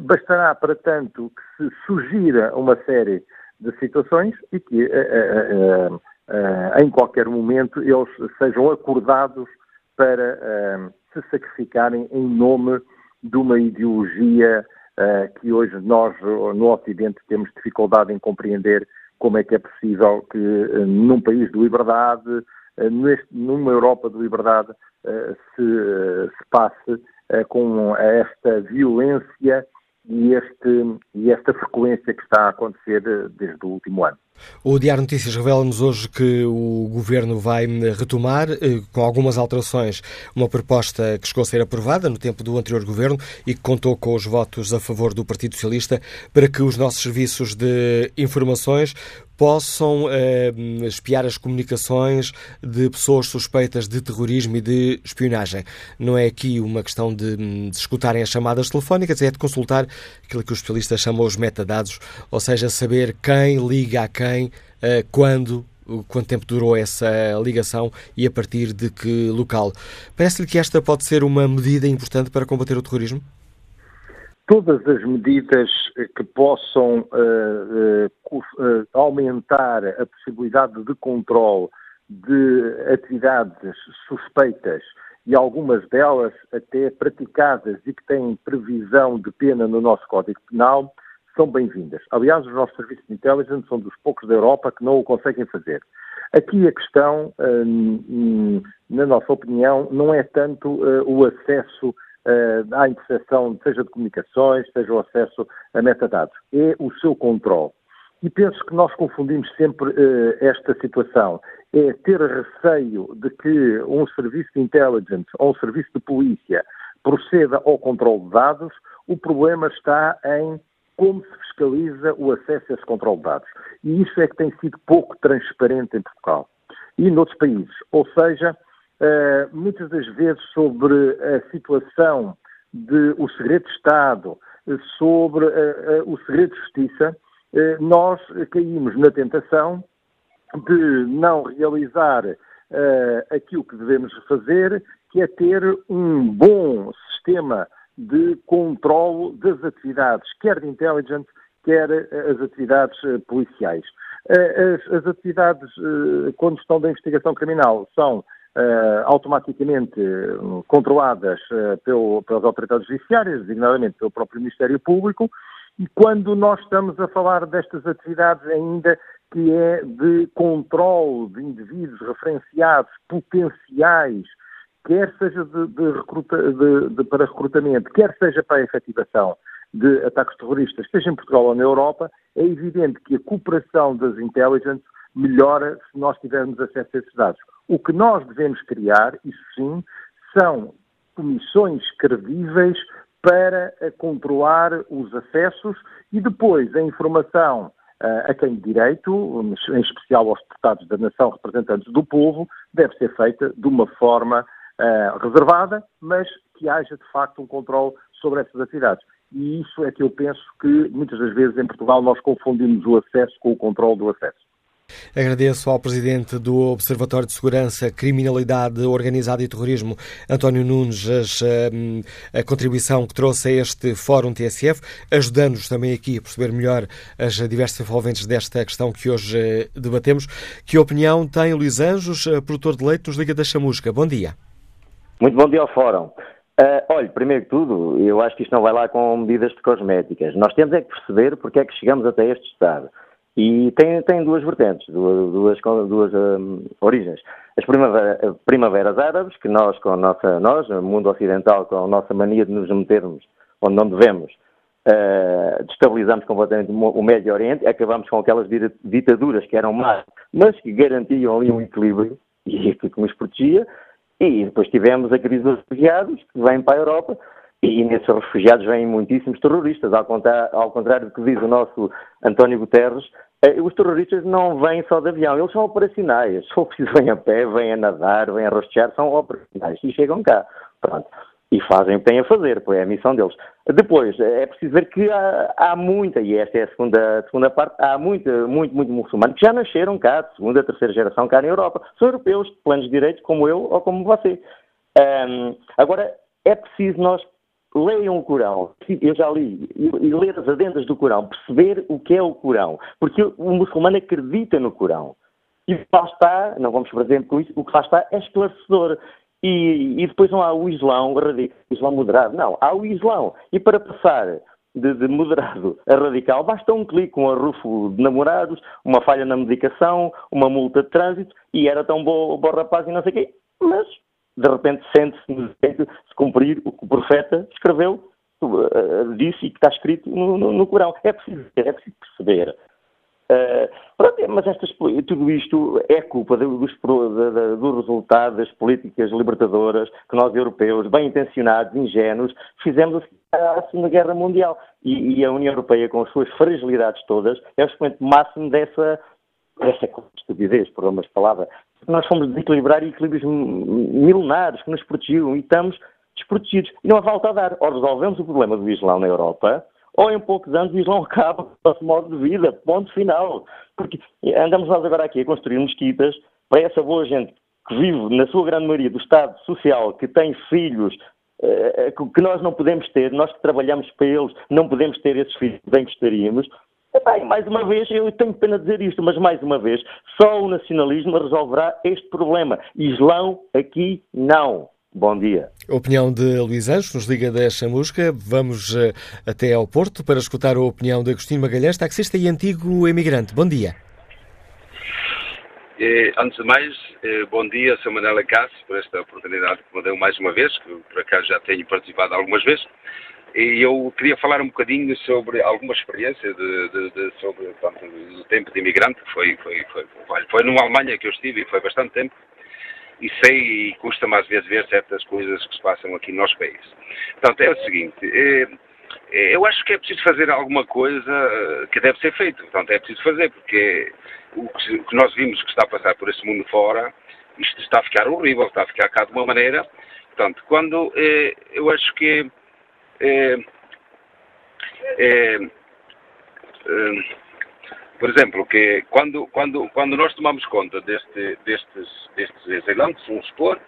bastará para tanto que se sugira uma série de situações e que uh, uh, uh, em qualquer momento eles sejam acordados para se sacrificarem em nome de uma ideologia que hoje nós no Ocidente temos dificuldade em compreender como é que é possível que num país de liberdade, neste, numa Europa de liberdade, se, se passe com esta violência e, este, e esta frequência que está a acontecer eh, desde o último ano. O Diário Notícias revela-nos hoje que o Governo vai retomar, eh, com algumas alterações, uma proposta que chegou a ser aprovada no tempo do anterior Governo e que contou com os votos a favor do Partido Socialista para que os nossos serviços de informações possam eh, espiar as comunicações de pessoas suspeitas de terrorismo e de espionagem. Não é aqui uma questão de, de escutarem as chamadas telefónicas, é de consultar aquilo que os especialistas chamam os metadados, ou seja, saber quem liga a quem, eh, quando, quanto tempo durou essa ligação e a partir de que local. Parece-lhe que esta pode ser uma medida importante para combater o terrorismo? Todas as medidas que possam uh, uh, aumentar a possibilidade de controle de atividades suspeitas e algumas delas até praticadas e que têm previsão de pena no nosso Código Penal, são bem-vindas. Aliás, os nossos serviços de intelligence são dos poucos da Europa que não o conseguem fazer. Aqui a questão, na nossa opinião, não é tanto o acesso uh, à interseção, seja de comunicações, seja o acesso a metadados. É o seu controle. E penso que nós confundimos sempre uh, esta situação. É ter receio de que um serviço de intelligence ou um serviço de polícia proceda ao controle de dados. O problema está em como se fiscaliza o acesso a esse controle de dados. E isso é que tem sido pouco transparente em Portugal e noutros países. Ou seja, uh, muitas das vezes sobre a situação de o segredo de Estado, sobre o segredo de justiça, nós caímos na tentação de não realizar aquilo que devemos fazer, que é ter um bom sistema de controle das atividades, quer de intelligence, quer as atividades policiais. As, as atividades, quando estão da investigação criminal, são Uh, automaticamente uh, controladas uh, pelo, pelas autoridades judiciárias, designadamente pelo próprio Ministério Público, e quando nós estamos a falar destas atividades ainda que é de controle de indivíduos referenciados potenciais, quer seja de, de recruta, de, para recrutamento, quer seja para a efetivação de ataques terroristas, seja em Portugal ou na Europa, é evidente que a cooperação das intelligence melhora se nós tivermos acesso a esses dados. O que nós devemos criar, isso sim, são comissões credíveis para eh, controlar os acessos e depois a informação uh, a quem de direito, em especial aos deputados da nação, representantes do povo, deve ser feita de uma forma uh, reservada, mas que haja de facto um controle sobre essas atividades. E isso é que eu penso que muitas das vezes em Portugal nós confundimos o acesso com o controle do acesso. Agradeço ao Presidente do Observatório de Segurança, Criminalidade Organizada e Terrorismo, António Nunes, hum, a contribuição que trouxe a este Fórum TSF, ajudando-nos também aqui a perceber melhor as diversas envolventes desta questão que hoje eh, debatemos. Que opinião tem Luís Anjos, eh, produtor de leite nos Liga da Chamusca? Bom dia. Muito bom dia ao Fórum. Uh, olha, primeiro que tudo, eu acho que isto não vai lá com medidas de cosméticas. Nós temos é que perceber porque é que chegamos até este estado. E tem, tem duas vertentes, duas, duas, duas um, origens. As primavera, primaveras árabes, que nós, com nossa, nós, o mundo ocidental, com a nossa mania de nos metermos onde não devemos, uh, destabilizamos completamente o Médio Oriente, acabamos com aquelas ditaduras que eram más, mas que garantiam ali um equilíbrio e que nos protegia, e depois tivemos a crise dos refugiados, que vem para a Europa, e nesses refugiados vêm muitíssimos terroristas, ao contrário, ao contrário do que diz o nosso António Guterres, eh, os terroristas não vêm só de avião, eles são operacionais. Se for preciso, vêm a pé, vêm a nadar, vêm a rostear, são operacionais e chegam cá. Pronto. E fazem o que têm a fazer, pois é a missão deles. Depois, é preciso ver que há, há muita, e esta é a segunda, segunda parte, há muita, muito, muito muçulmanos que já nasceram cá, de segunda, terceira geração cá na Europa. São europeus, de planos de direitos, como eu ou como você. Um, agora, é preciso nós leiam o Corão. Eu já li. E ler as adendas do Corão, perceber o que é o Corão. Porque o muçulmano acredita no Corão. E o que lá está, não vamos por exemplo com isso, o que lá está é esclarecedor. E, e depois não há o Islão radical, o Islão moderado. Não, há o Islão. E para passar de, de, moderado a radical, basta um clique, um arrufo de namorados, uma falha na medicação, uma multa de trânsito, e era tão bom, bom rapaz e não sei o quê. Mas de repente sente-se no direito de cumprir o que o profeta escreveu, uh, disse e que está escrito no, no, no Corão. É preciso, é preciso perceber. Uh, pronto, mas estas, tudo isto é culpa dos, do, do resultado das políticas libertadoras que nós, europeus, bem intencionados, ingênuos, fizemos a Segunda Guerra Mundial. E, e, a União Europeia, com as suas fragilidades todas, é o expoente máximo dessa, dessa estupidez, por umas palavras, nós fomos desequilibrar equilíbrios milenares que nos protegiam e estamos desprotegidos. E não há volta a dar. Ou resolvemos o problema do Islão na Europa, ou em poucos anos o Islão [laughs] acaba com o nosso modo de vida. Ponto final. Porque andamos nós agora aqui a construir mesquitas para essa boa gente que vive, na sua grande maioria, do Estado social, que tem filhos eh, que nós não podemos ter, nós que trabalhamos para eles, não podemos ter esses filhos bem gostaríamos, Epá, mais uma vez, eu tenho pena de dizer isto, mas mais uma vez, só o nacionalismo resolverá este problema. Islão aqui não. Bom dia. opinião de Luís Anjos, nos liga da Chamusca. Vamos uh, até ao Porto para escutar a opinião de Agostinho Magalhães, taxista e antigo emigrante. Bom dia. Eh, antes de mais, eh, bom dia, Sr. Manela Cássio, por esta oportunidade que me deu mais uma vez, que por acaso já tenho participado algumas vezes. E eu queria falar um bocadinho sobre alguma experiência de, de, de sobre portanto, o tempo de imigrante, que foi, foi, foi, foi, foi numa Alemanha que eu estive e foi bastante tempo, e sei e custa-me às vezes ver certas coisas que se passam aqui no nosso país. Portanto, é o seguinte, é, é, eu acho que é preciso fazer alguma coisa eh, que deve ser feito, portanto, é preciso fazer, porque o que, o que nós vimos que está a passar por esse mundo fora, isto está a ficar horrível, está a ficar cá de uma maneira, portanto, quando é, eu acho que é, é, por exemplo, que quando, quando, quando nós tomamos conta deste, destes, destes exilantes, vamos supor,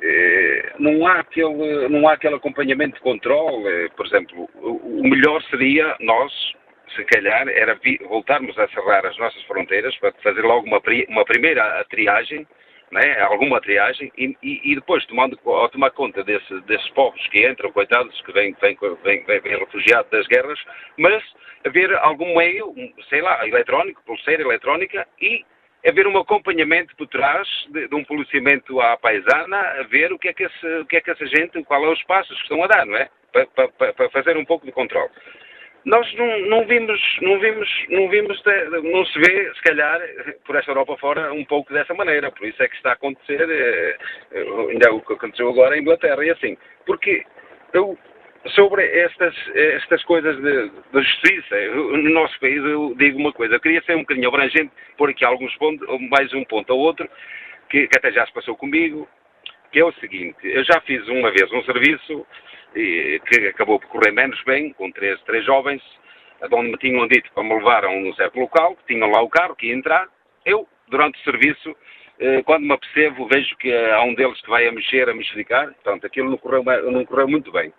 eh, não, há aquele, não há aquele acompanhamento de controle. Por exemplo, o melhor seria nós, se calhar, era voltarmos a cerrar as nossas fronteiras para fazer logo uma, uma primeira triagem né, alguma triagem, e, e, e, depois, tomando, ao tomar conta desse, desses povos que entram, coitados, que vêm, refugiados das guerras, mas haver algum meio, sei lá, eletrónico, pulseira eletrónica, e haver um acompanhamento por trás de, de, um policiamento à paisana, a ver o que, é que esse, o que é que essa gente, qual é os passos que estão a dar, não é? Para, para, para fazer um pouco de controle nós não, não, vimos, não vimos, não vimos, não se vê, se calhar, por esta Europa fora, um pouco dessa maneira. Por isso é que está a acontecer, eh, eh, ainda é o que aconteceu agora em Inglaterra, e assim. Porque eu, sobre estas, estas coisas de, de justiça, eu, no nosso país, eu digo uma coisa, eu queria ser um bocadinho abrangente, pôr aqui alguns pontos, mais um ponto ou outro, que, que até já se passou comigo, que é o seguinte, eu já fiz uma vez um serviço que acabou por correr menos bem, com três, três jovens, onde me tinham dito para me levar a um certo local, que tinham lá o carro, que ia entrar. Eu, durante o serviço, eh, quando me apercebo, vejo que há um deles que vai a mexer, a mexericar, portanto, aquilo não correu, não correu muito bem.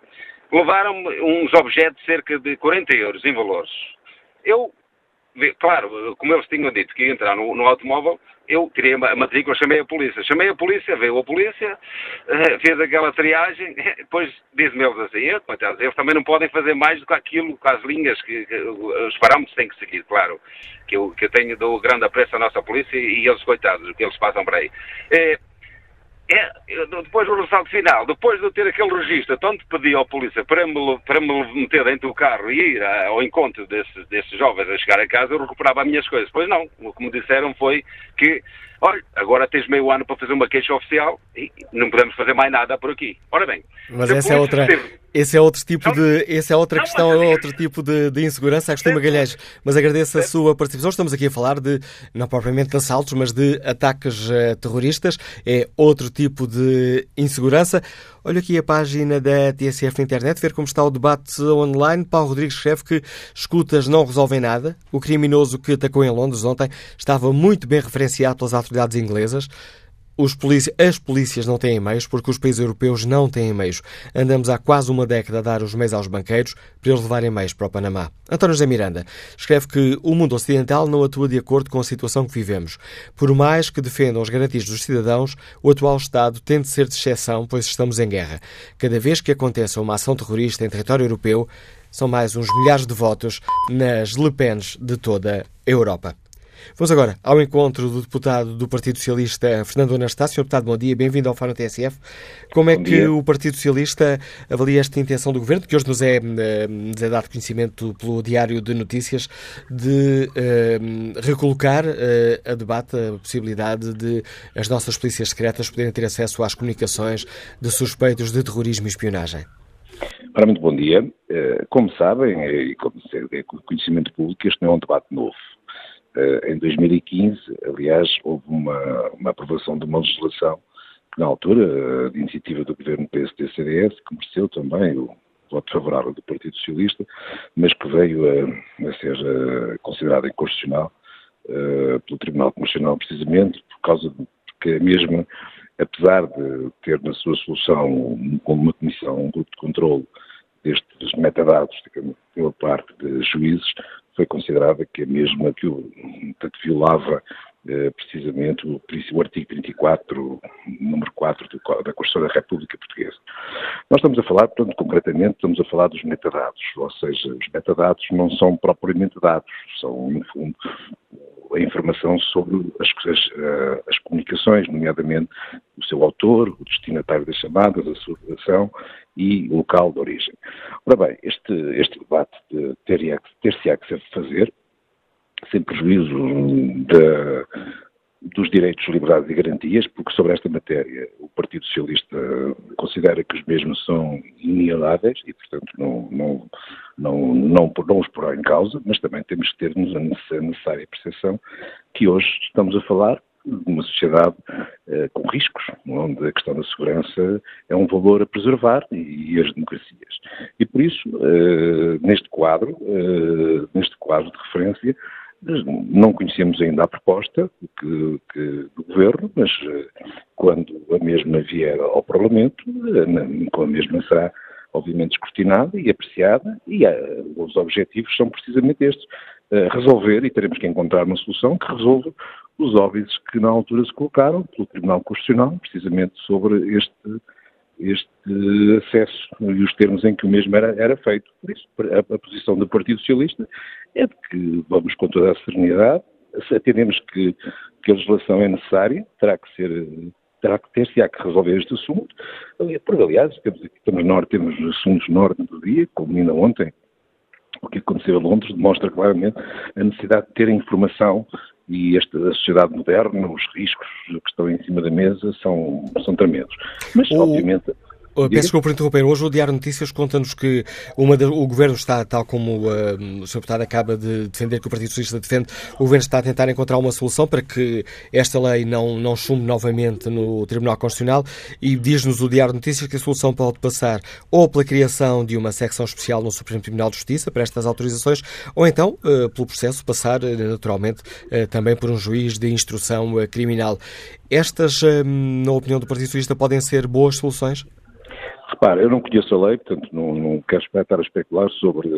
Levaram-me uns objetos de cerca de 40 euros em valores. Eu claro, como eles tinham dito que ia entrar no, no automóvel, eu tirei a matrícula, chamei a polícia. Chamei a polícia, veio a polícia, uh, fez aquela triagem, [laughs] depois diz-me eles assim, coitados, eles também não podem fazer mais do que aquilo, com as linhas que, que os parâmetros têm que seguir, claro. Que eu, que eu tenho, dou grande apreço à nossa polícia e eles, coitados, o que eles passam por aí. Uh, é, depois do resultado final, depois de eu ter aquele registro, tanto pedi à polícia para me, para me meter dentro do carro e ir ao encontro desses, desses jovens a chegar a casa, eu recuperava as minhas coisas. Pois não, o que me disseram foi que, olha, agora tens meio ano para fazer uma queixa oficial e não podemos fazer mais nada por aqui. Ora bem. Mas essa é outra. Esse é outro tipo de. Esse é outra questão, é outro tipo de, de insegurança. Agostei Magalhães, mas agradeço a sua participação. Estamos aqui a falar de, não propriamente de assaltos, mas de ataques uh, terroristas. É outro tipo de insegurança. Olha aqui a página da TSF na internet, ver como está o debate online. Paulo Rodrigues escreve que escutas não resolvem nada. O criminoso que atacou em Londres ontem estava muito bem referenciado pelas autoridades inglesas. Polícia, as polícias não têm meios porque os países europeus não têm meios. Andamos há quase uma década a dar os meios aos banqueiros para eles levarem meios para o Panamá. António José Miranda escreve que o mundo ocidental não atua de acordo com a situação que vivemos. Por mais que defendam as garantias dos cidadãos, o atual Estado tem de ser de exceção, pois estamos em guerra. Cada vez que aconteça uma ação terrorista em território europeu, são mais uns milhares de votos nas Le Pens de toda a Europa. Vamos agora ao encontro do deputado do Partido Socialista, Fernando Anastácio. Deputado, bom dia, bem-vindo ao Fórum TSF. Como é que o Partido Socialista avalia esta intenção do Governo, que hoje nos é, eh, nos é dado conhecimento pelo Diário de Notícias, de uh, recolocar uh, a debate a possibilidade de as nossas polícias secretas poderem ter acesso às comunicações de suspeitos de terrorismo e espionagem? Ora, muito bom dia. Como sabem, e como é conhecimento público, este não é um debate novo. Eh, em 2015, aliás, houve uma, uma aprovação de uma legislação que, na altura, eh, de iniciativa do governo PSD-CDS, que mereceu também o voto favorável do Partido Socialista, mas que veio a, a ser eh, considerada inconstitucional pelo Tribunal Constitucional, precisamente por causa de que a mesma, apesar de ter na sua solução como uma comissão, um grupo de controle destes metadados, pela parte de juízes, foi considerada que a mesma que o, portanto, violava eh, precisamente o, o, artigo 34, número 4 do, da Constituição da República Portuguesa. Nós estamos a falar, portanto, concretamente, estamos a falar dos metadados, ou seja, os metadados não são propriamente dados, são, no fundo, a informação sobre as, as, eh, as, comunicações, nomeadamente o seu autor, o destinatário das chamadas, a sua redação e o local de origem. Ora bem, este, este debate de ter-se-á que fazer, sem prejuízo da, dos direitos, liberdades e garantias, porque sobre esta matéria o Partido Socialista considera que os mesmos são inalienáveis e, portanto, não, não, não, não, não os porá em causa, mas também temos que ter-nos a necessária percepção que hoje estamos a falar de uma sociedade uh, com riscos, onde a questão da segurança é um valor a preservar e, e as democracias. E por isso, uh, neste quadro, uh, neste quadro de referência, não conhecemos ainda a proposta que, que, do Governo, mas quando a mesma vier ao Parlamento, com a mesma será obviamente escrutinada e apreciada, e uh, os objetivos são precisamente estes, resolver, e teremos que encontrar uma solução que resolva os óbices que na altura se colocaram pelo Tribunal Constitucional, precisamente sobre este, este acesso e os termos em que o mesmo era, era feito. Por isso, a, a posição do Partido Socialista é de que vamos com toda a serenidade, atendemos que, que a legislação é necessária, terá que ser terá que ter-se há que resolver este assunto. Porque, aliás, temos aqui temos, norte, temos assuntos na ordem do dia, como ainda ontem, o que aconteceu a Londres demonstra claramente a necessidade de ter informação e esta a sociedade moderna, os riscos que estão em cima da mesa são, são tremendos. Mas, o... obviamente, peço desculpa por interromper. Hoje o Diário Notícias conta-nos que uma de, o Governo está, tal como uh, o Sr. Deputado acaba de defender, que o Partido Socialista defende, o Governo está a tentar encontrar uma solução para que esta lei não, não chumbe novamente no Tribunal Constitucional e diz-nos o Diário Notícias que a solução pode passar ou pela criação de uma secção especial no Supremo Tribunal de Justiça para estas autorizações ou então, uh, pelo processo, passar uh, naturalmente uh, também por um juiz de instrução criminal. Estas, na opinião do Partido Socialista, podem ser boas soluções? Repare, eu não conheço a lei, portanto não, não quero estar a especular sobre,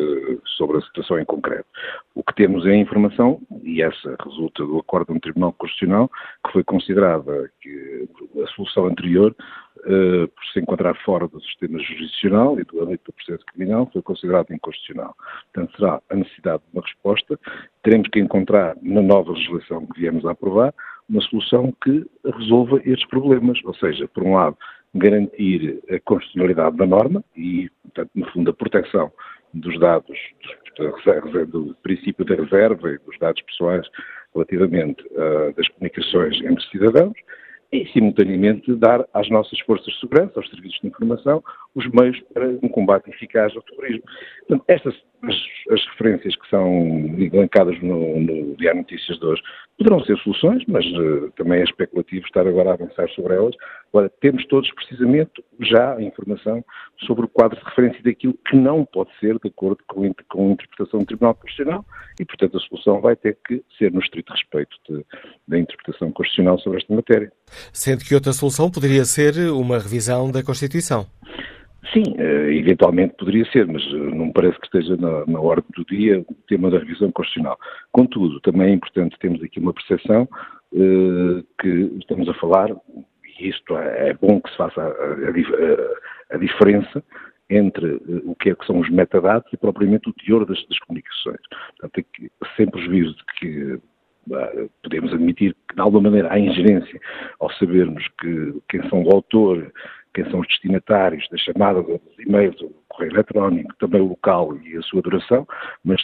sobre a situação em concreto. O que temos é a informação, e essa resulta do acordo do Tribunal Constitucional, que foi considerada que a solução anterior, uh, por se encontrar fora do sistema jurisdicional e do âmbito do processo criminal, foi considerada inconstitucional. Portanto, será a necessidade de uma resposta. Teremos que encontrar, na nova legislação que viemos a aprovar, uma solução que resolva estes problemas. Ou seja, por um lado, garantir a constitucionalidade da norma e, portanto, no fundo, a proteção dos dados, do, princípio da reserva e dos dados pessoais relativamente uh, das comunicações entre cidadãos e, simultaneamente, dar às nossas forças de segurança, aos serviços de informação, os meios para um combate eficaz ao terrorismo. Portanto, estas as, as referências que são elencadas no, no Diário Notícias de hoje poderão ser soluções, mas uh, também é especulativo estar agora a avançar sobre elas. Agora, temos todos precisamente já a informação sobre o quadro de referência daquilo que não pode ser de acordo com, com a interpretação do Tribunal Constitucional e, portanto, a solução vai ter que ser no estrito respeito de, da interpretação constitucional sobre esta matéria. Sendo que outra solução poderia ser uma revisão da Constituição. Sim, eh, eventualmente poderia ser, mas eh, não me parece que esteja na, na ordem do dia o tema da revisão constitucional. Contudo, também é importante termos aqui uma percepção eh, que estamos a falar, e isto é, é bom que se faça a, a, a diferença entre o que, é que são os metadados e propriamente o teor das, das comunicações. Portanto, é sem prejuízo de que podemos admitir que, de alguma maneira, há ingerência ao sabermos que quem são o autor quem são os destinatários da chamada dos e-mails, do correio eletrónico, também o local e a sua duração, mas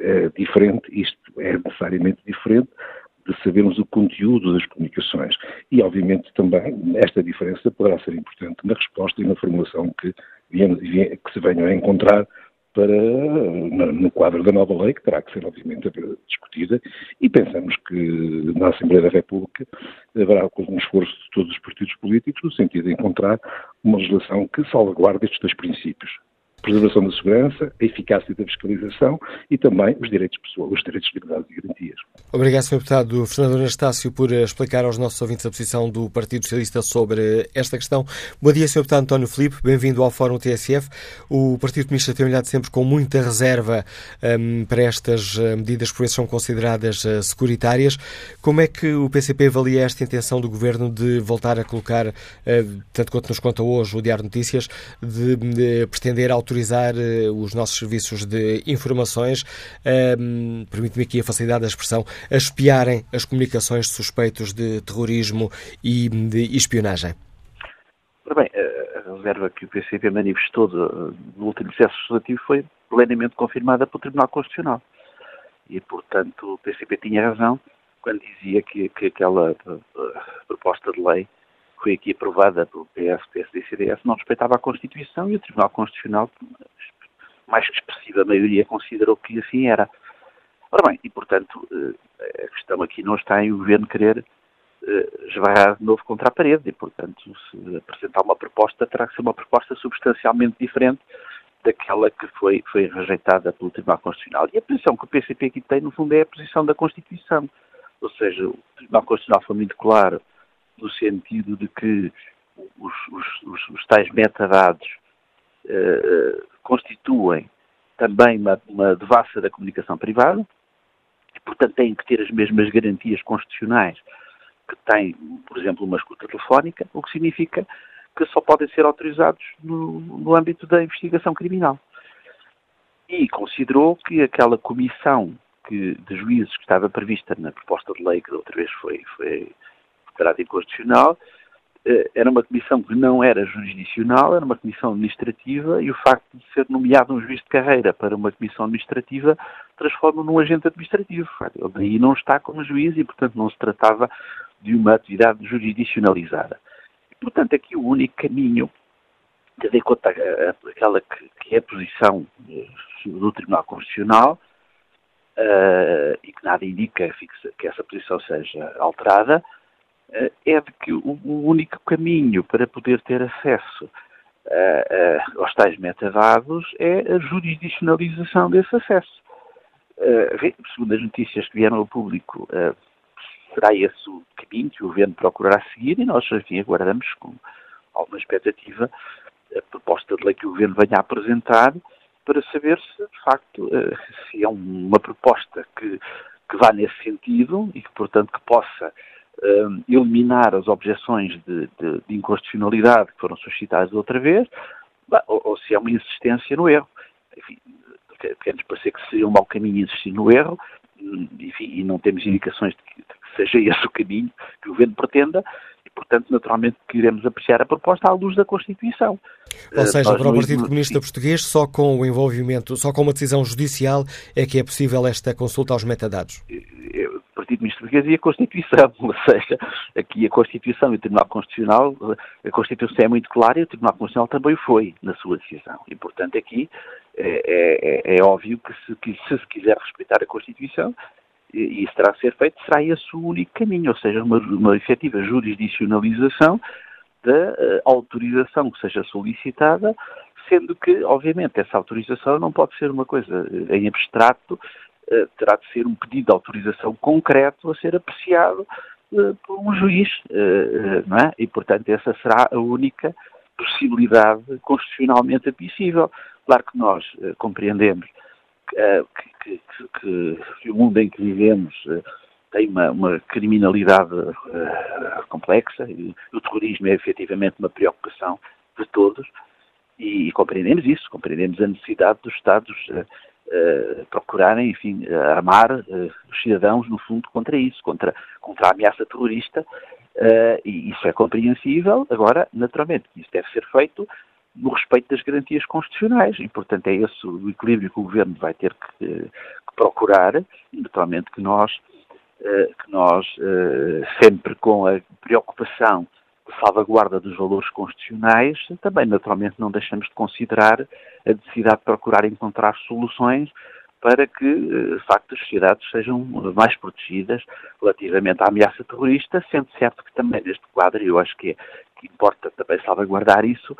é diferente, isto é necessariamente diferente de sabermos o conteúdo das comunicações. E, obviamente, também esta diferença poderá ser importante na resposta e na formulação que, viemos, que se venham a encontrar para, no quadro da nova lei, que terá que ser, obviamente, discutida, e pensamos que na Assembleia da República haverá um esforço de todos os partidos políticos no sentido de encontrar uma legislação que salvaguarde estes dois princípios preservação da segurança, a eficácia da fiscalização e também os direitos pessoais, os direitos de liberdade e garantias. Obrigado, Sr. Deputado Fernando Anastácio, por explicar aos nossos ouvintes a posição do Partido Socialista sobre esta questão. Bom dia, Sr. Deputado António Filipe, bem-vindo ao Fórum TSF. O Partido Comunista tem olhado sempre com muita reserva um, para estas eh, medidas por vezes são consideradas uh, securitárias. Como é que o PCP avalia esta intenção do Governo de voltar a colocar, uh, tanto quanto nos conta hoje o Diário Notícias, de, de pretender autorizar autorizar uh, os nossos serviços de informações, uh, permite-me aqui a facilidade da expressão, a espiarem as comunicações de suspeitos de terrorismo e de espionagem? Ora bem, a reserva que o PCP manifestou no último processo legislativo foi plenamente confirmada pelo Tribunal Constitucional. E, portanto, o PCP tinha razão quando dizia que, que aquela uh, proposta de lei foi aqui aprovada pelo PS, PSD e CDS, não respeitava a Constituição e o Tribunal Constitucional, mais que expressiva maioria, considerou que assim era. Ora bem, e portanto, eh, a questão aqui não está em o Governo querer uh, esbarrar de novo contra a parede e, portanto, se apresentar uma proposta, terá que ser uma proposta substancialmente diferente daquela que foi, foi rejeitada pelo Tribunal Constitucional. E a posição que o PCP aqui tem, no fundo, é a posição da Constituição. Ou seja, o Tribunal Constitucional foi muito claro no sentido de que os, os, os, os tais metadados uh, constituem também uma, uma devassa da comunicação privada e, portanto, têm que ter as mesmas garantias constitucionais que tem, por exemplo, uma escuta telefónica, o que significa que só podem ser autorizados no, no âmbito da investigação criminal. E considerou que aquela comissão que, de juízes que estava prevista na proposta de lei, que da outra vez foi, foi declarada inconstitucional, eh, era uma comissão que não era jurisdicional, era uma comissão administrativa e o facto de ser nomeado um juiz de carreira para uma comissão administrativa transforma num agente administrativo. Ele daí não está como juiz e, portanto, não se tratava de uma atividade jurisdicionalizada. E, portanto, aqui o único caminho, tendo em conta aquela que, que é a posição eh, do Tribunal Constitucional, uh, e que nada indica que essa posição seja alterada, é de que o, único caminho para poder ter acesso uh, aos tais metadados é a jurisdicionalização desse acesso. segundo as notícias que vieram ao público, será esse o caminho que o governo procurará seguir e nós, enfim, aguardamos com alguma expectativa a proposta de lei que o governo venha a apresentar para saber se, de facto, eh, se é uma proposta que, que vá nesse sentido e que, portanto, que possa um, eh, eliminar as objeções de, de, de, inconstitucionalidade que foram suscitadas outra vez, ou, ou, se é uma insistência no erro. Enfim, quer-nos parecer que seria um mau caminho insistir no erro, enfim, e não temos indicações de que, de que seja [laughs] esse o caminho que o governo pretenda, portanto, naturalmente, queremos apreciar a proposta à luz da Constituição. Ou seja, Nós para o Partido Comunista Português, só com o envolvimento, só com uma decisão judicial é que é possível esta consulta aos metadados? O Partido Comunista Português e a Constituição, [laughs] ou seja, aqui a Constituição e o Tribunal Constitucional, a Constituição é muito clara e o Tribunal Constitucional também foi na sua decisão. E, portanto, aqui é, é, é óbvio que se, que se se quiser respeitar a Constituição, e isso terá a ser feito, será esse o único caminho, ou seja, uma, uma efetiva jurisdicionalização da uh, autorização que seja solicitada, sendo que, obviamente, essa autorização não pode ser uma coisa eh, em abstrato, uh, terá de ser um pedido de autorização concreto a ser apreciado por um juiz, não é? E, portanto, essa será a única possibilidade constitucionalmente admissível. Claro que nós compreendemos que, que, que, que, o mundo em que vivemos uh, tem uma, uma criminalidade uh, complexa e o terrorismo é efetivamente uma preocupação de todos e, e compreendemos isso, compreendemos a necessidade dos Estados procurarem, enfim, armar os cidadãos, no fundo, contra isso, contra, contra a ameaça terrorista e isso é compreensível. Agora, naturalmente, isso deve ser feito no respeito das garantias constitucionais. E, portanto, é esse o equilíbrio que o Governo vai ter que, que procurar, e, naturalmente, que nós, eh, que nós eh, sempre com a preocupação de salvaguarda dos valores constitucionais, também, naturalmente, não deixamos de considerar a necessidade de procurar encontrar soluções para que, eh, de facto, as sociedades sejam mais protegidas relativamente à ameaça terrorista, sendo certo que também neste quadro, eu acho que, é, que importa também salvaguardar isso,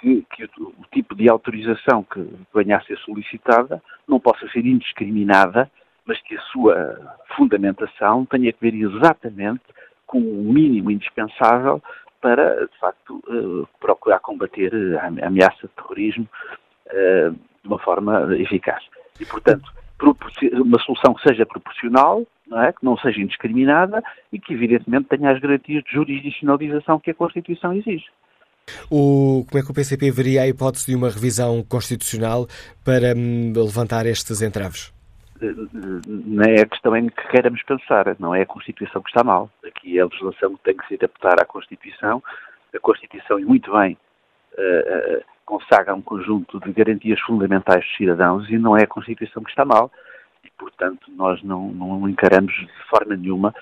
que, que o, o, tipo de autorização que venha a ser solicitada não possa ser indiscriminada, mas que a sua fundamentação tenha que ver exatamente com o mínimo indispensável para, de facto, uh, procurar combater a ameaça de terrorismo uh, de uma forma eficaz. E, portanto, uma solução que seja proporcional, não é? que não seja indiscriminada e que, evidentemente, tenha as garantias de jurisdicionalização que a Constituição exige. O, como é que o PCP veria a hipótese de uma revisão constitucional para hum, levantar estes entraves? Não é a questão em que queiramos pensar, não é a Constituição que está mal. Aqui é a legislação que tem que se adaptar à Constituição. A Constituição, e muito bem, uh, consagra um conjunto de garantias fundamentais dos cidadãos e não é a Constituição que está mal. E, portanto, nós não, não encaramos de forma nenhuma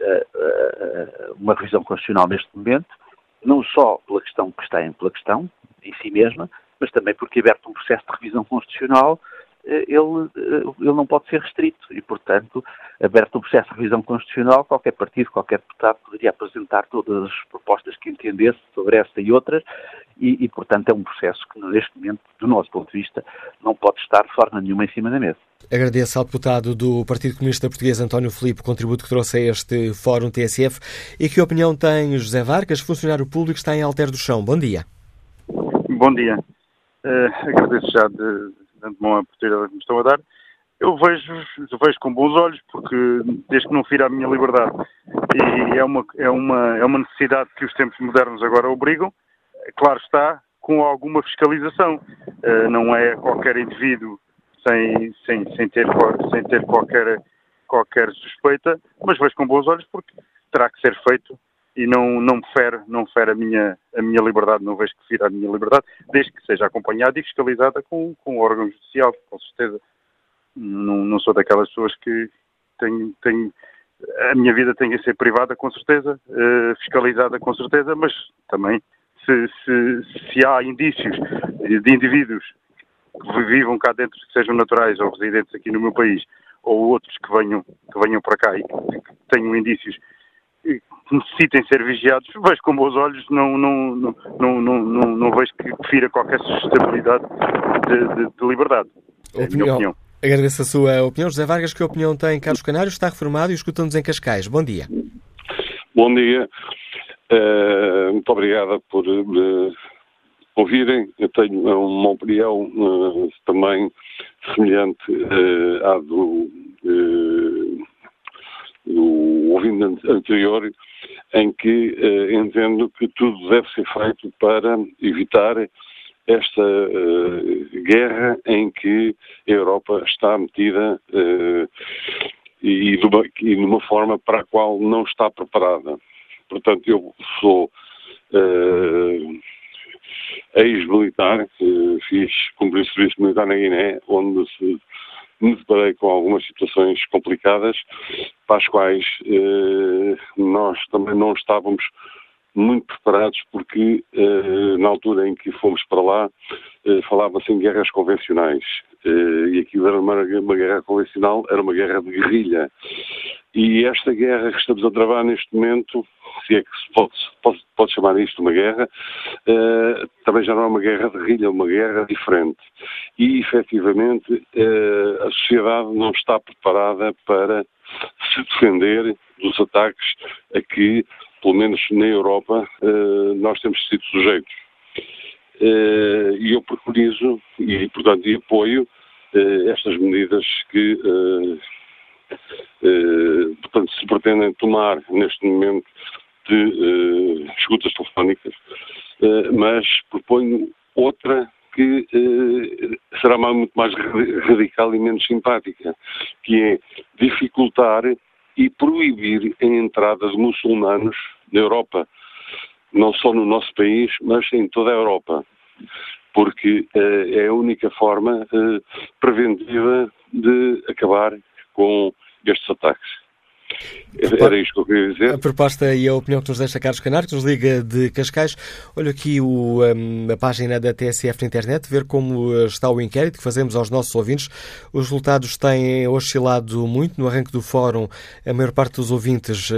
uh, uh, uma revisão constitucional neste momento não só pela questão que está em pela questão em si mesma, mas também porque é aberto um processo de revisão constitucional ele, ele não pode ser restrito e, portanto, aberto o processo de revisão constitucional, qualquer partido, qualquer deputado poderia apresentar todas as propostas que entendesse sobre esta e outras e, e, portanto, é um processo que, neste momento, do nosso ponto de vista, não pode estar de forma nenhuma em cima da mesa. Agradeço ao deputado do Partido Comunista Português, António Filipe, o contributo que trouxe a este Fórum TSF. E que opinião tem José Vargas, funcionário público, está em Alter do Chão? Bom dia. Bom dia. Uh, agradeço já de, de uma oportunidade que me estão a dar. Eu vejo, vejo com bons olhos, porque desde que não fira a minha liberdade, e é uma, é, uma, é uma necessidade que os tempos modernos agora obrigam, claro está, com alguma fiscalização. Uh, não é qualquer indivíduo sem, sem, sem, ter, sem ter qualquer, qualquer suspeita, mas vejo com bons olhos porque terá que ser feito e não, não fere, não fere a, minha, a minha liberdade, não vejo que fira a minha liberdade, desde que seja acompanhada e fiscalizada com, com o órgão judicial, com certeza. Não, não sou daquelas pessoas que têm, têm a minha vida tem que ser privada, com certeza, uh, fiscalizada, com certeza, mas também se, se, se há indícios de indivíduos que vivam cá dentro, que sejam naturais ou residentes aqui no meu país, ou outros que venham, que venham para cá e que tenham indícios necessitem ser vigiados, vejo com bons olhos, não, não, não, não, não, não vejo que fira qualquer sustentabilidade de, de, de liberdade. É opinião. opinião. Agradeço a sua opinião. José Vargas, que opinião tem Carlos Canário? Está reformado e escuta-nos em Cascais. Bom dia. Bom dia. Uh, muito obrigada por uh, ouvirem. Eu tenho uma opinião uh, também semelhante à do, do ouvinte anterior, em que entendo que tudo deve ser feito para evitar esta guerra em que a Europa está metida e, de uma, e de uma forma para a qual não está preparada. Portanto, eu sou ex-militar, fiz cumprir serviço militar na Guiné, onde se, me deparei com algumas situações complicadas para as quais uh, nós também não estávamos muito preparados porque uh, na altura em que fomos para lá uh, falava-se em guerras convencionais e aquilo era uma, uma, guerra convencional, era uma guerra de guerrilha e esta guerra que estamos a travar neste momento se é que se pode, pode, pode chamar isto uma guerra, uh, também já não é uma guerra de guerrilha, é uma guerra diferente. E, efetivamente, uh, a sociedade não está preparada para se defender dos ataques a que, pelo menos na Europa, uh, nós temos sido sujeitos. E eu preconizo e, portanto, e apoio estas medidas que portanto, se pretendem tomar neste momento de escutas telefónicas, mas proponho outra que será muito mais radical e menos simpática, que é dificultar e proibir a entrada de muçulmanos na Europa, não só no nosso país, mas em toda a Europa, porque é a única forma preventiva de acabar com estes ataques. Era isto que eu queria dizer. A proposta e a opinião que nos deixa Carlos Canário, que nos liga de Cascais. Olha aqui o, um, a página da TSF na internet, ver como uh, está o inquérito que fazemos aos nossos ouvintes. Os resultados têm oscilado muito. No arranque do fórum, a maior parte dos ouvintes uh,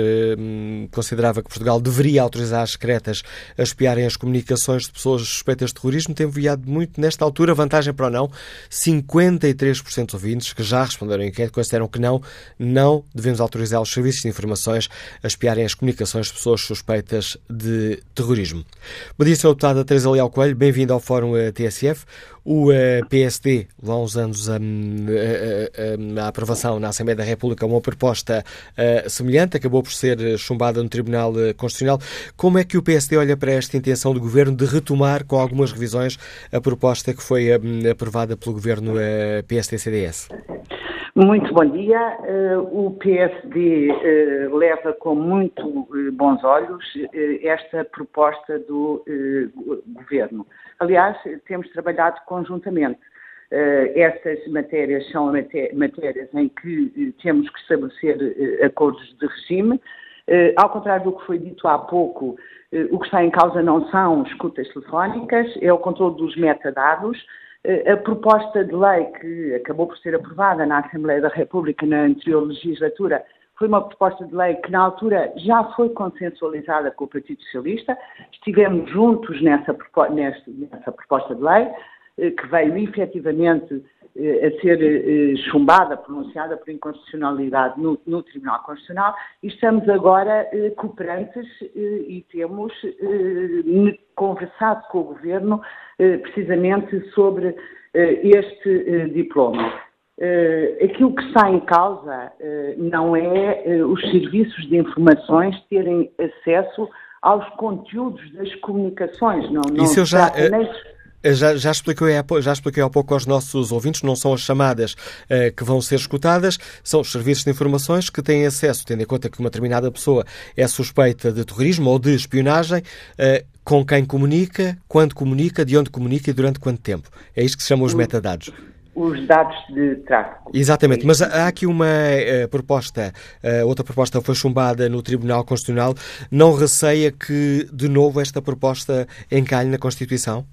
considerava que Portugal deveria autorizar as secretas a espiarem as comunicações de pessoas suspeitas de terrorismo. Tem enviado muito, nesta altura, vantagem para o não. 53% dos ouvintes que já responderam ao inquérito consideram que não, não devemos autorizar os serviços de informações a espiarem as comunicações de pessoas suspeitas de terrorismo. Bom dia, Sr. Deputada Teresa Leal Coelho, bem-vindo ao Fórum eh, TSF. O eh, PSD, há uns anos, a, a, a, a, aprovação na Assembleia da República uma proposta semelhante, acabou por ser chumbada no Tribunal Constitucional. Como é que o PSD olha para esta intenção do Governo de retomar, com algumas revisões, a proposta que foi aprovada pelo Governo PSD-CDS? Muito bom dia. Uh, o PSD uh, leva com muito uh, bons olhos esta proposta do Governo. Aliás, temos trabalhado conjuntamente. estas matérias são matérias em que temos que estabelecer acordos de regime. ao contrário do que foi dito há pouco, o que está em causa não são escutas telefónicas, é o controle dos metadados A proposta de lei que acabou por ser aprovada na Assembleia da República na anterior legislatura foi uma proposta de lei que, na altura, já foi consensualizada com o Partido Socialista. Estivemos juntos nessa, nessa proposta de lei, eh, que veio efetivamente a ser eh, chumbada, pronunciada por inconstitucionalidade no, no Tribunal Constitucional, e estamos agora cooperantes e temos conversado com o Governo precisamente sobre este diploma. Aquilo que está em causa não é os serviços de informações terem acesso aos conteúdos das comunicações. Não, não Isso eu já, já, já, expliquei, já expliquei há pouco aos nossos ouvintes, não são as chamadas que vão ser escutadas, são os serviços de informações que têm acesso, tendo em conta que uma determinada pessoa é suspeita de terrorismo ou de espionagem, com quem comunica, quando comunica, de onde comunica e durante quanto tempo. É isto que se chama os metadados os dados de tráfego. Exatamente, mas há aqui uma uh, proposta, uh, outra proposta foi chumbada no Tribunal Constitucional. Não receia que, de novo, esta proposta encalhe na Constituição?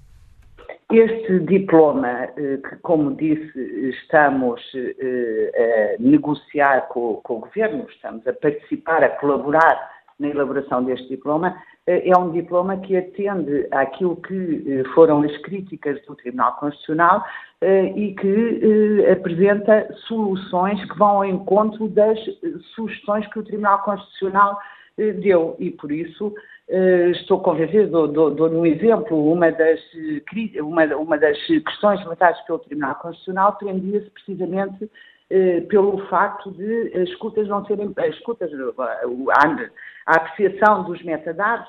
Este diploma, uh, que, como disse, estamos a negociar com, com o Governo, estamos a participar, a colaborar na elaboração deste diploma, é um diploma que atende àquilo que foram as críticas do Tribunal Constitucional eh, e que eh, apresenta soluções que vão ao encontro das sugestões que o Tribunal Constitucional eh, deu. E por isso estou convencida, dou, dou, um exemplo, uma das, uma, uma das questões levantadas pelo Tribunal Constitucional prendia-se precisamente pelo facto de as escutas não serem, as escutas, a, a apreciação dos metadados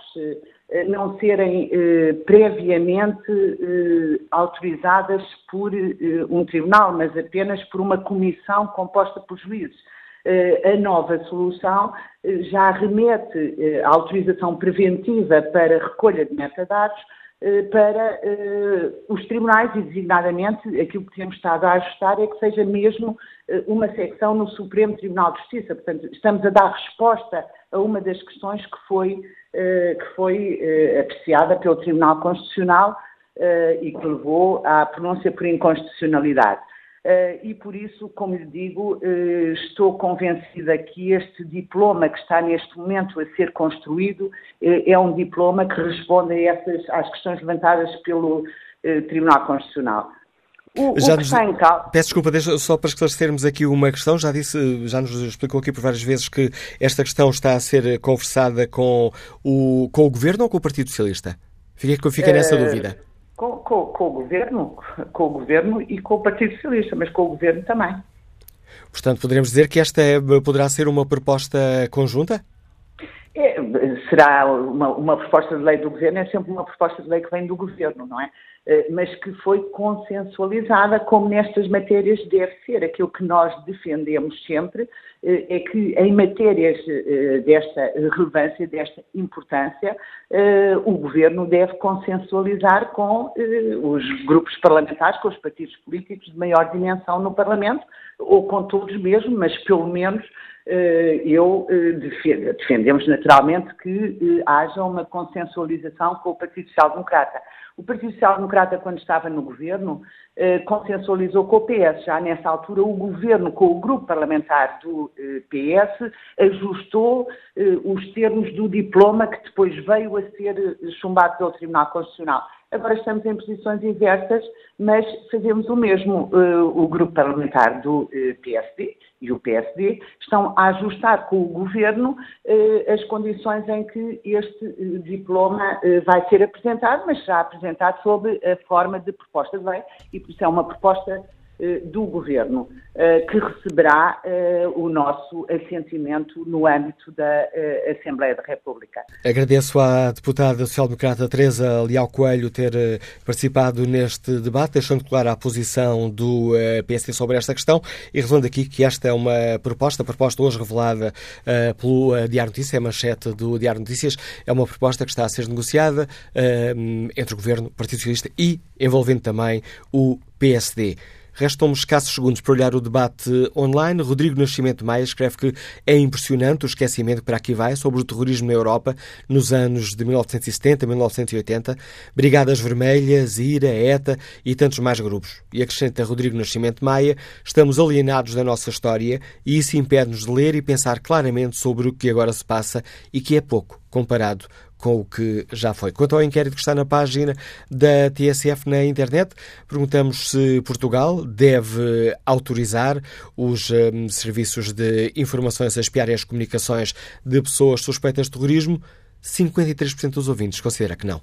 eh, não serem eh, previamente eh, autorizadas por eh, um tribunal, mas apenas por uma comissão composta por juízes. Eh, a nova solução eh, já remete a autorização preventiva para recolha de metadados para os tribunais e, designadamente, aquilo que temos estado a ajustar é que seja mesmo uma secção no Supremo Tribunal de Justiça. Portanto, estamos a dar resposta a uma das questões que foi eh, que foi eh, apreciada pelo Tribunal Constitucional eh, e que levou à pronúncia por inconstitucionalidade. E por isso, como lhe digo, estou convencida que este diploma que está neste momento a ser construído é um diploma que responde a essas, às questões levantadas pelo Tribunal Constitucional. O, já o nos... Peço desculpa, deixa, só para esclarecermos aqui uma questão. Já disse, já nos explicou aqui por várias vezes que esta questão está a ser conversada com o, com o Governo ou com o Partido Socialista? Fica, fica nessa uh, dúvida. Com, com, com, o Governo, com o Governo e com o Partido Socialista, mas com o Governo também. Portanto, poderemos dizer que esta é, poderá ser uma proposta conjunta? É, será uma, uma proposta de lei do Governo, é sempre uma proposta de lei que vem do Governo, não é? Eh, mas que foi consensualizada como nestas matérias deve ser. Aquilo que nós defendemos sempre eh, é que em matérias eh, desta relevância, desta importância, o Governo deve consensualizar com os grupos parlamentares, com os partidos políticos de maior dimensão no Parlamento, ou com todos mesmo, mas pelo menos eu defendo, defendemos naturalmente que haja uma consensualização com o Partido Social Democrata. O Partido Social Democrata, quando estava no governo, eh, consensualizou com o PS. Já nessa altura, o governo, com o grupo parlamentar do eh, PS, ajustou eh, os termos do diploma que depois veio a ser eh, chumbado pelo Tribunal Constitucional. Agora estamos em posições inversas, mas fazemos o mesmo. Uh, o grupo parlamentar do eh, PSD e o PSD estão a ajustar com o governo uh, as condições em que este diploma vai ser apresentado, mas já apresentado sob a forma de proposta de lei e por isso é uma proposta eh, do Governo, eh, que receberá eh, o nosso assentimento no âmbito da Assembleia da República. Agradeço à deputada social-democrata Teresa Leal Coelho ter participado neste debate, deixando clara a posição do PSD sobre esta questão e revelando aqui que esta é uma proposta, proposta hoje revelada pelo Diário Notícias, é a manchete do Diário Notícias, é uma proposta que está a ser negociada entre o Governo, o Partido Socialista e envolvendo também o PSD. Restam escassos segundos para olhar o debate online. Rodrigo Nascimento Maia escreve que é impressionante o esquecimento que para aqui vai sobre o terrorismo na Europa nos anos de 1970 1980, Brigadas Vermelhas, IRA, ETA e tantos mais grupos. E acrescenta Rodrigo Nascimento Maia, estamos alienados da nossa história e isso impede-nos de ler e pensar claramente sobre o que agora se passa e que é pouco comparado com o que já foi. Quanto ao inquérito que está na página da TSF na internet, perguntamos se Portugal deve autorizar os um, serviços de informações a espiarem as comunicações de pessoas suspeitas de terrorismo. 53% dos ouvintes considera que não.